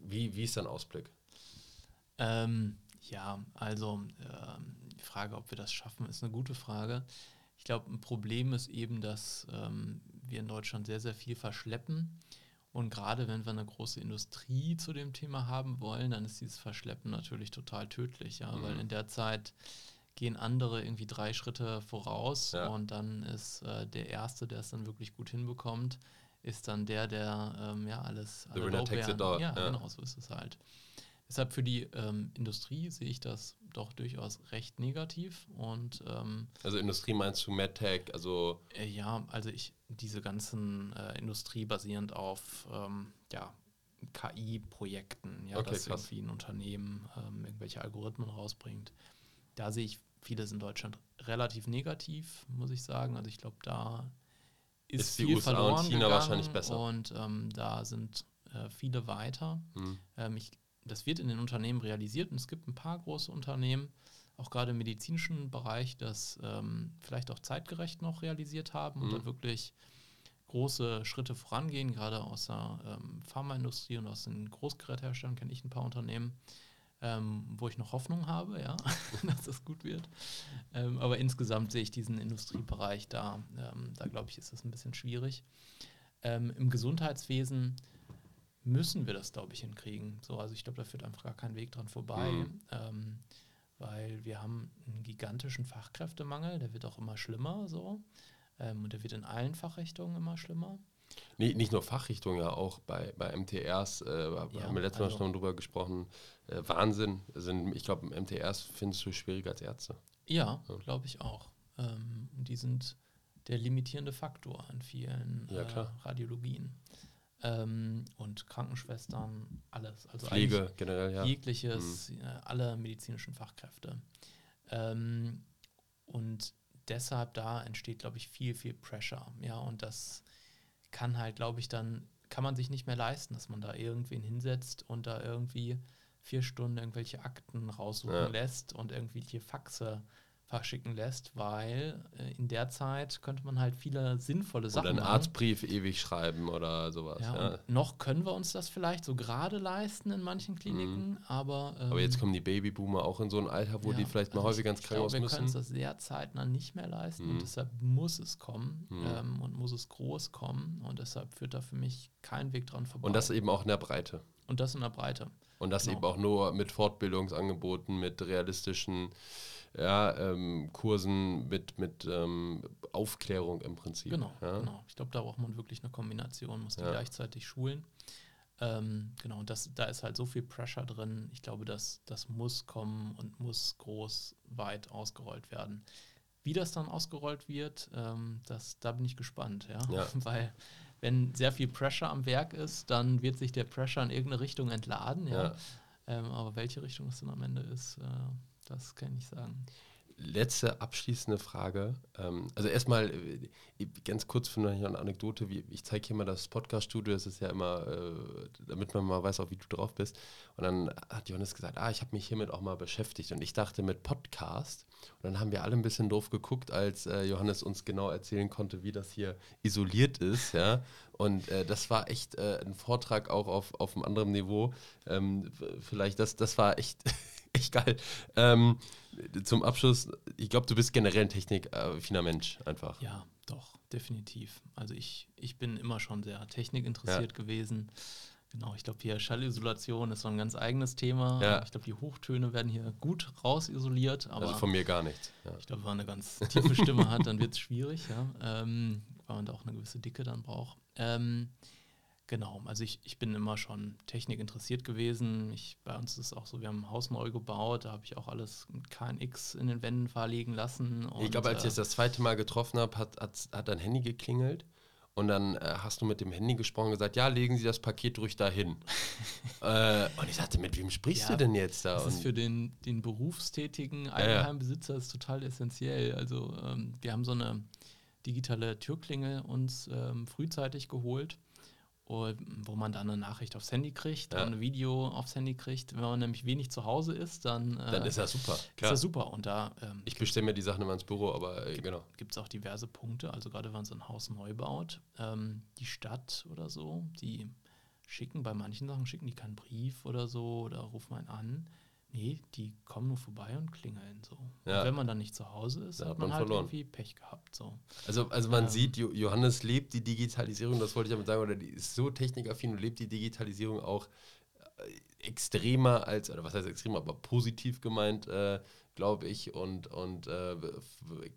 S2: wie, wie ist dein Ausblick?
S3: Ähm, ja, also ähm, die Frage, ob wir das schaffen, ist eine gute Frage. Ich glaube, ein Problem ist eben, dass ähm, wir in Deutschland sehr, sehr viel verschleppen. Und gerade wenn wir eine große Industrie zu dem Thema haben wollen, dann ist dieses Verschleppen natürlich total tödlich, ja, mhm. weil in der Zeit gehen andere irgendwie drei Schritte voraus ja. und dann ist äh, der Erste, der es dann wirklich gut hinbekommt, ist dann der, der ähm, ja alles.
S2: The winner takes it all.
S3: Ja, ja, genau, so ist es halt. Deshalb für die ähm, Industrie sehe ich das doch durchaus recht negativ. Und, ähm,
S2: also Industrie meinst du MedTech, also
S3: äh, ja, also ich diese ganzen äh, Industrie basierend auf ähm, ja, KI-Projekten, ja, okay, dass krass. irgendwie ein Unternehmen ähm, irgendwelche Algorithmen rausbringt. Da sehe ich vieles in Deutschland relativ negativ, muss ich sagen. Also ich glaube, da ist, ist viel die USA verloren und China gegangen wahrscheinlich besser. Und ähm, da sind äh, viele weiter. Hm. Ähm, ich das wird in den Unternehmen realisiert und es gibt ein paar große Unternehmen, auch gerade im medizinischen Bereich, das ähm, vielleicht auch zeitgerecht noch realisiert haben mhm. und da wirklich große Schritte vorangehen, gerade aus der ähm, Pharmaindustrie und aus den Großgerätherstellern kenne ich ein paar Unternehmen, ähm, wo ich noch Hoffnung habe, ja, dass das gut wird. Ähm, aber insgesamt sehe ich diesen Industriebereich da, ähm, da glaube ich, ist das ein bisschen schwierig. Ähm, Im Gesundheitswesen müssen wir das, glaube ich, hinkriegen. So, also ich glaube, da führt einfach gar kein Weg dran vorbei, mhm. ähm, weil wir haben einen gigantischen Fachkräftemangel, der wird auch immer schlimmer so. Ähm, und der wird in allen Fachrichtungen immer schlimmer.
S2: Nee, nicht nur Fachrichtungen, ja auch bei, bei MTRs, äh, ja, haben wir letztes Mal also, schon drüber gesprochen, äh, Wahnsinn. Sind, ich glaube, MTRs findest du schwieriger als Ärzte.
S3: Ja, ja. glaube ich auch. Ähm, die sind der limitierende Faktor in vielen
S2: ja,
S3: äh, Radiologien ähm, und Krankenschwestern, alles. Also
S2: Pflege generell, ja.
S3: Jegliches, mhm. alle medizinischen Fachkräfte. Ähm, und deshalb da entsteht, glaube ich, viel, viel Pressure. Ja, und das kann halt, glaube ich, dann, kann man sich nicht mehr leisten, dass man da irgendwen hinsetzt und da irgendwie vier Stunden irgendwelche Akten raussuchen ja. lässt und irgendwelche Faxe verschicken lässt, weil äh, in der Zeit könnte man halt viele sinnvolle Sachen
S2: Oder einen machen. Arztbrief ewig schreiben oder sowas.
S3: Ja, ja. Noch können wir uns das vielleicht so gerade leisten in manchen Kliniken, mhm. aber.
S2: Ähm, aber jetzt kommen die Babyboomer auch in so ein Alter, wo ja, die vielleicht mal also häufig ganz Krankenhaus
S3: müssen.
S2: Wir
S3: können es das sehr zeitnah nicht mehr leisten mhm. und deshalb muss es kommen mhm. ähm, und muss es groß kommen und deshalb führt da für mich kein Weg dran vorbei.
S2: Und das eben auch in der Breite.
S3: Und das in der Breite.
S2: Und das genau. eben auch nur mit Fortbildungsangeboten, mit realistischen ja, ähm, Kursen mit, mit ähm, Aufklärung im Prinzip.
S3: Genau,
S2: ja?
S3: genau. Ich glaube, da braucht man wirklich eine Kombination, muss die ja. gleichzeitig schulen. Ähm, genau, und das, da ist halt so viel Pressure drin. Ich glaube, das, das muss kommen und muss groß, weit ausgerollt werden. Wie das dann ausgerollt wird, ähm, das, da bin ich gespannt, ja.
S2: Ja.
S3: Weil wenn sehr viel Pressure am Werk ist, dann wird sich der Pressure in irgendeine Richtung entladen, ja.
S2: Ja.
S3: Ähm, aber welche Richtung es dann am Ende ist, äh, das kann ich sagen.
S2: Letzte abschließende Frage. Ähm, also erstmal äh, ganz kurz für eine Anekdote. Ich zeige hier mal das Podcast-Studio. Das ist ja immer, äh, damit man mal weiß, auch wie du drauf bist. Und dann hat Johannes gesagt, ah, ich habe mich hiermit auch mal beschäftigt. Und ich dachte mit Podcast. Und dann haben wir alle ein bisschen doof geguckt, als äh, Johannes uns genau erzählen konnte, wie das hier isoliert ist. Ja? Und äh, das war echt äh, ein Vortrag auch auf, auf einem anderen Niveau. Ähm, vielleicht, das, das war echt, echt geil. Ähm, zum Abschluss, ich glaube, du bist generell ein technikaffiner Mensch einfach.
S3: Ja, doch, definitiv. Also ich, ich bin immer schon sehr technikinteressiert gewesen. Genau, ich glaube, hier Schallisolation ist so ein ganz eigenes Thema.
S2: Ja.
S3: Ich glaube, die Hochtöne werden hier gut rausisoliert, aber
S2: also von mir gar nichts. Ja.
S3: ich glaube, wenn man eine ganz tiefe Stimme hat, dann wird es schwierig, ja? ähm, weil man da auch eine gewisse Dicke dann braucht. Ähm, genau, also ich, ich bin immer schon Technik interessiert gewesen. Ich, bei uns ist es auch so, wir haben ein Haus neu gebaut, da habe ich auch alles KNX in den Wänden verlegen lassen.
S2: ich
S3: und,
S2: glaube, als ich
S3: äh,
S2: es das zweite Mal getroffen habe, hat, hat, hat dein Handy geklingelt. Und dann äh, hast du mit dem Handy gesprochen und gesagt, ja, legen Sie das Paket ruhig dahin. äh, und ich sagte, mit wem sprichst
S3: Ja,
S2: du denn jetzt da?
S3: Das ist für den, den berufstätigen
S2: ja.
S3: Eigenheimbesitzer ist total essentiell. Also ähm, wir haben so eine digitale Türklingel uns ähm, frühzeitig geholt, wo man dann eine Nachricht aufs Handy kriegt
S2: Ja.
S3: und ein Video aufs Handy kriegt. Wenn man nämlich wenig zu Hause ist, dann, äh,
S2: dann ist das super.
S3: ist
S2: Klar.
S3: das super. Und da ähm,
S2: Ich bestelle mir die Sachen immer ins Büro, aber äh, genau.
S3: gibt es auch diverse Punkte. Also gerade wenn man so ein Haus neu baut, ähm, die Stadt oder so, die schicken bei manchen Sachen schicken die keinen Brief oder so oder rufen einen an. Nee, die kommen nur vorbei und klingeln so.
S2: Ja.
S3: Und wenn man dann nicht zu Hause ist,
S2: Da
S3: hat man,
S2: man
S3: halt
S2: verloren.
S3: irgendwie Pech gehabt. So.
S2: Also, also man
S3: Ähm.
S2: sieht, Jo- Johannes lebt die Digitalisierung, das wollte ich damit sagen, oder die ist so technikaffin und lebt die Digitalisierung auch äh, extremer als, oder was heißt extremer, aber positiv gemeint, äh, glaube ich. Und, und äh,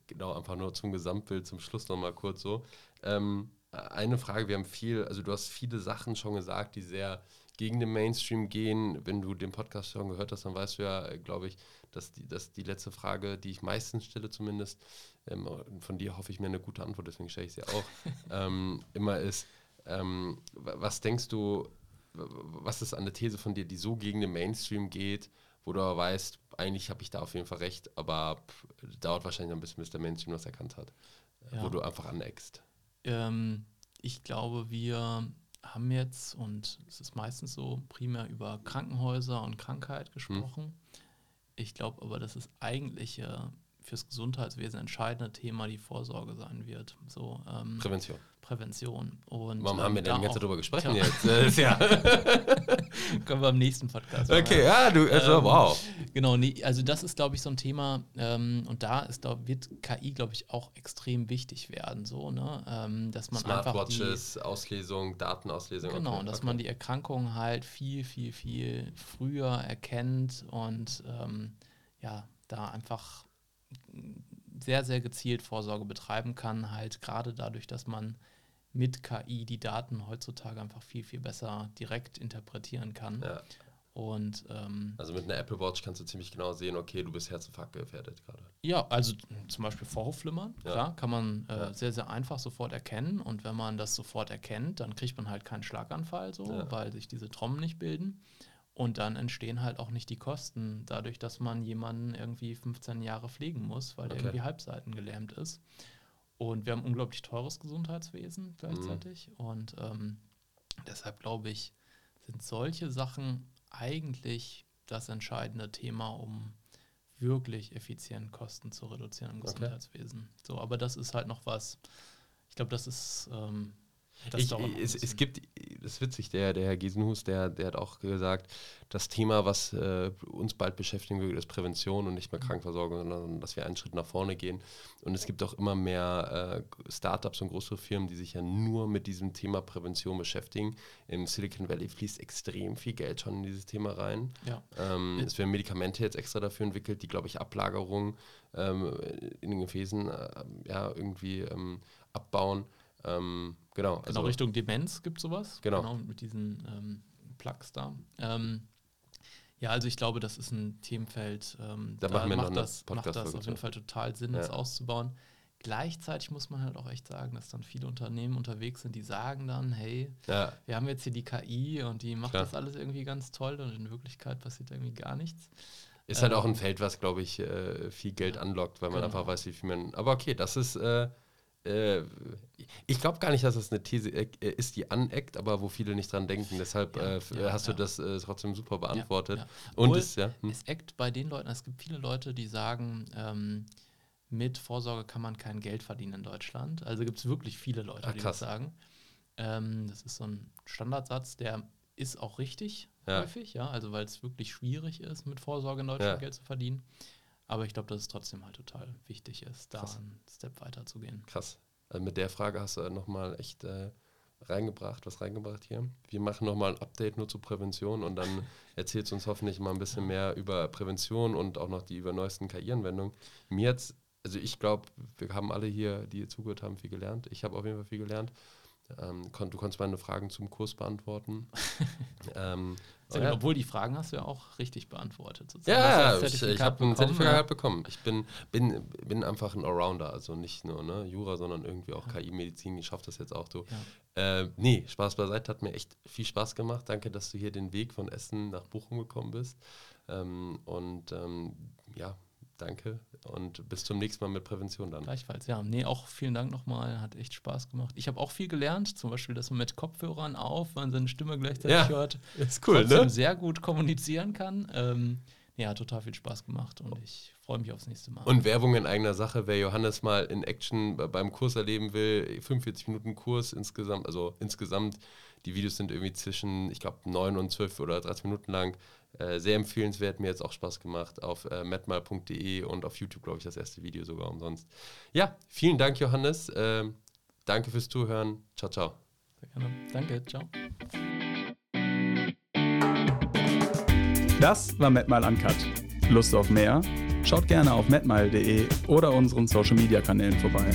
S2: genau, einfach nur zum Gesamtbild, zum Schluss nochmal kurz so. Ähm, eine Frage, wir haben viel, also du hast viele Sachen schon gesagt, die sehr gegen den Mainstream gehen. Wenn du den Podcast schon gehört hast, dann weißt du ja, glaube ich, dass die, dass die letzte Frage, die ich meistens stelle zumindest, ähm, von dir hoffe ich mir eine gute Antwort, deswegen stelle ich sie auch, ähm, immer ist, ähm, wa- was denkst du, was ist eine These von dir, die so gegen den Mainstream geht, wo du aber weißt, eigentlich habe ich da auf jeden Fall recht, aber pff, dauert wahrscheinlich noch ein bisschen, bis der Mainstream das erkannt hat, äh,
S3: Ja.
S2: wo du einfach aneckst.
S3: Ähm, ich glaube, wir haben jetzt, und es ist meistens so, primär über Krankenhäuser und Krankheit
S2: Hm.
S3: gesprochen. Ich glaube aber, dass es eigentlich äh, fürs Gesundheitswesen entscheidende Thema die Vorsorge sein wird. So ähm,
S2: Prävention.
S3: Prävention. Und,
S2: Warum
S3: ähm,
S2: haben wir denn
S3: da
S2: die ganze
S3: auch-
S2: Zeit drüber gesprochen jetzt? Ja.
S3: Können wir im nächsten Podcast machen.
S2: okay, ja, du, also
S3: Ähm,
S2: wow.
S3: Genau, nee, also das ist, glaube ich, so ein Thema, ähm, und da ist, da wird KI, glaube ich, auch extrem wichtig werden, so, ne? Ähm, dass man einfach die,
S2: Smartwatches, Auslesung, Datenauslesung.
S3: Genau,
S2: okay,
S3: dass man die Erkrankungen halt viel, viel, viel früher erkennt und ähm, ja, da einfach sehr, sehr gezielt Vorsorge betreiben kann, halt gerade dadurch, dass man mit KI die Daten heutzutage einfach viel, viel besser direkt interpretieren kann.
S2: Ja.
S3: Und ähm,
S2: Also mit einer Apple Watch kannst du ziemlich genau sehen, okay, du bist Herzinfarkt gefährdet gerade.
S3: Ja, also zum Beispiel Vorhofflimmern,
S2: Ja.
S3: klar, kann man äh,
S2: Ja.
S3: sehr, sehr einfach sofort erkennen. Und wenn man das sofort erkennt, dann kriegt man halt keinen Schlaganfall so,
S2: Ja.
S3: weil sich diese Trommen nicht bilden. Und dann entstehen halt auch nicht die Kosten, dadurch, dass man jemanden irgendwie 15 Jahre pflegen muss, weil der
S2: Okay.
S3: irgendwie Halbseiten gelähmt ist. Und wir haben unglaublich teures Gesundheitswesen gleichzeitig.
S2: Mhm.
S3: Und ähm, deshalb glaube ich, sind solche Sachen eigentlich das entscheidende Thema, um wirklich effizient Kosten zu reduzieren im
S2: Okay.
S3: Gesundheitswesen. So, aber das ist halt noch was, ich glaube, das ist, ähm,
S2: Ich,
S3: noch ein
S2: es, es gibt, das ist witzig, der, der Herr Giesenhus, der, der hat auch gesagt, das Thema, was äh, uns bald beschäftigen wird, ist Prävention und nicht mehr Krankenversorgung, sondern dass wir einen Schritt nach vorne gehen. Und es gibt auch immer mehr äh, Startups und größere Firmen, die sich ja nur mit diesem Thema Prävention beschäftigen. Im Silicon Valley fließt extrem viel Geld schon in dieses Thema rein.
S3: ja.
S2: Ähm, es werden Medikamente jetzt extra dafür entwickelt, die, glaube ich, Ablagerungen ähm, in den Gefäßen äh, ja, irgendwie ähm, abbauen. Ähm, genau,
S3: Genau, Richtung Demenz gibt es sowas.
S2: Genau.
S3: mit diesen ähm, Plugs da. Ähm, ja, also ich glaube, das ist ein Themenfeld, ähm,
S2: Da noch
S3: macht das, macht das auf jeden. Fall total Sinn,
S2: Ja.
S3: das auszubauen. Gleichzeitig muss man halt auch echt sagen, dass dann viele Unternehmen unterwegs sind, die sagen dann, hey,
S2: Ja,
S3: wir haben jetzt hier die KI und die macht
S2: Klar.
S3: das alles irgendwie ganz toll und in Wirklichkeit passiert irgendwie gar nichts.
S2: ist halt auch ein
S3: Ähm,
S2: Feld, was, glaube ich, äh, viel Geld anlockt, weil man
S3: Genau.
S2: einfach weiß, wie viel man. Aber okay, das ist. Äh, äh, ich glaube gar nicht, dass das eine These äh, ist, die aneckt, aber wo viele nicht dran denken. Deshalb
S3: Ja,
S2: äh,
S3: ja,
S2: hast
S3: ja.
S2: du das äh, trotzdem super beantwortet. Und
S3: Obwohl,
S2: es. Hm.
S3: Es eckt bei den Leuten, es gibt viele Leute, die sagen, ähm, mit Vorsorge kann man kein Geld verdienen in Deutschland. Also gibt es wirklich viele Leute,
S2: Ah,
S3: die das sagen. Ähm, das ist so ein Standardsatz, der ist auch richtig häufig, ja, also weil es wirklich schwierig ist, mit Vorsorge in Deutschland. Geld zu verdienen. Aber ich glaube, dass es trotzdem halt total wichtig ist, da
S2: Krass.
S3: einen Step weiter zu gehen.
S2: Krass. Also mit der Frage hast du nochmal echt äh, reingebracht, was reingebracht hier. Wir machen nochmal ein Update nur zur Prävention und dann erzählt uns hoffentlich mal ein bisschen mehr über Prävention und auch noch die über neuesten KI-Anwendungen. Mir jetzt, also ich glaube, wir haben alle hier, die hier zugehört haben, viel gelernt. Ich habe auf jeden Fall viel gelernt. Ähm, kon du konntest meine Fragen zum Kurs beantworten. ähm,
S3: Sehr
S2: ja.
S3: Obwohl die Fragen hast du ja auch richtig beantwortet. sozusagen.
S2: Ja, ja, ich, ich habe ein Zertifikat
S3: ja.
S2: bekommen. Ich bin, bin, bin einfach ein Allrounder, also nicht nur ne, Jura, sondern irgendwie auch KI-Medizin. Ich schaffe das jetzt auch, du. Äh, nee, Spaß beiseite, hat mir echt viel Spaß gemacht. Danke, dass du hier den Weg von Essen nach Bochum gekommen bist. Ähm, und ähm, ja, danke und bis zum nächsten Mal mit Prävention dann.
S3: Gleichfalls, ja. Nee, auch vielen Dank nochmal. Hat echt Spaß gemacht. Ich habe auch viel gelernt, zum Beispiel, dass man mit Kopfhörern auf, wenn man seine Stimme gleichzeitig
S2: Ja,
S3: hört,
S2: Ist
S3: trotzdem sehr gut kommunizieren kann. Ähm, ja, hat total viel Spaß gemacht und ich freue mich aufs nächste Mal.
S2: Und Werbung in eigener Sache, wer Johannes mal in Action be- beim Kurs erleben will, 45 Minuten Kurs insgesamt, also insgesamt, die Videos sind irgendwie zwischen, ich glaube, 9 und 12 oder 13 Minuten lang. Äh, sehr empfehlenswert, mir jetzt auch Spaß gemacht auf äh, metmal.de und auf YouTube, glaube ich, das erste Video sogar umsonst. Ja, vielen Dank, Johannes. Ähm, danke fürs Zuhören. Ciao, ciao.
S3: Sehr gerne. Danke, ciao.
S1: Das war MedMile Uncut. Lust auf mehr? Schaut gerne auf medmile.de oder unseren Social Media Kanälen vorbei.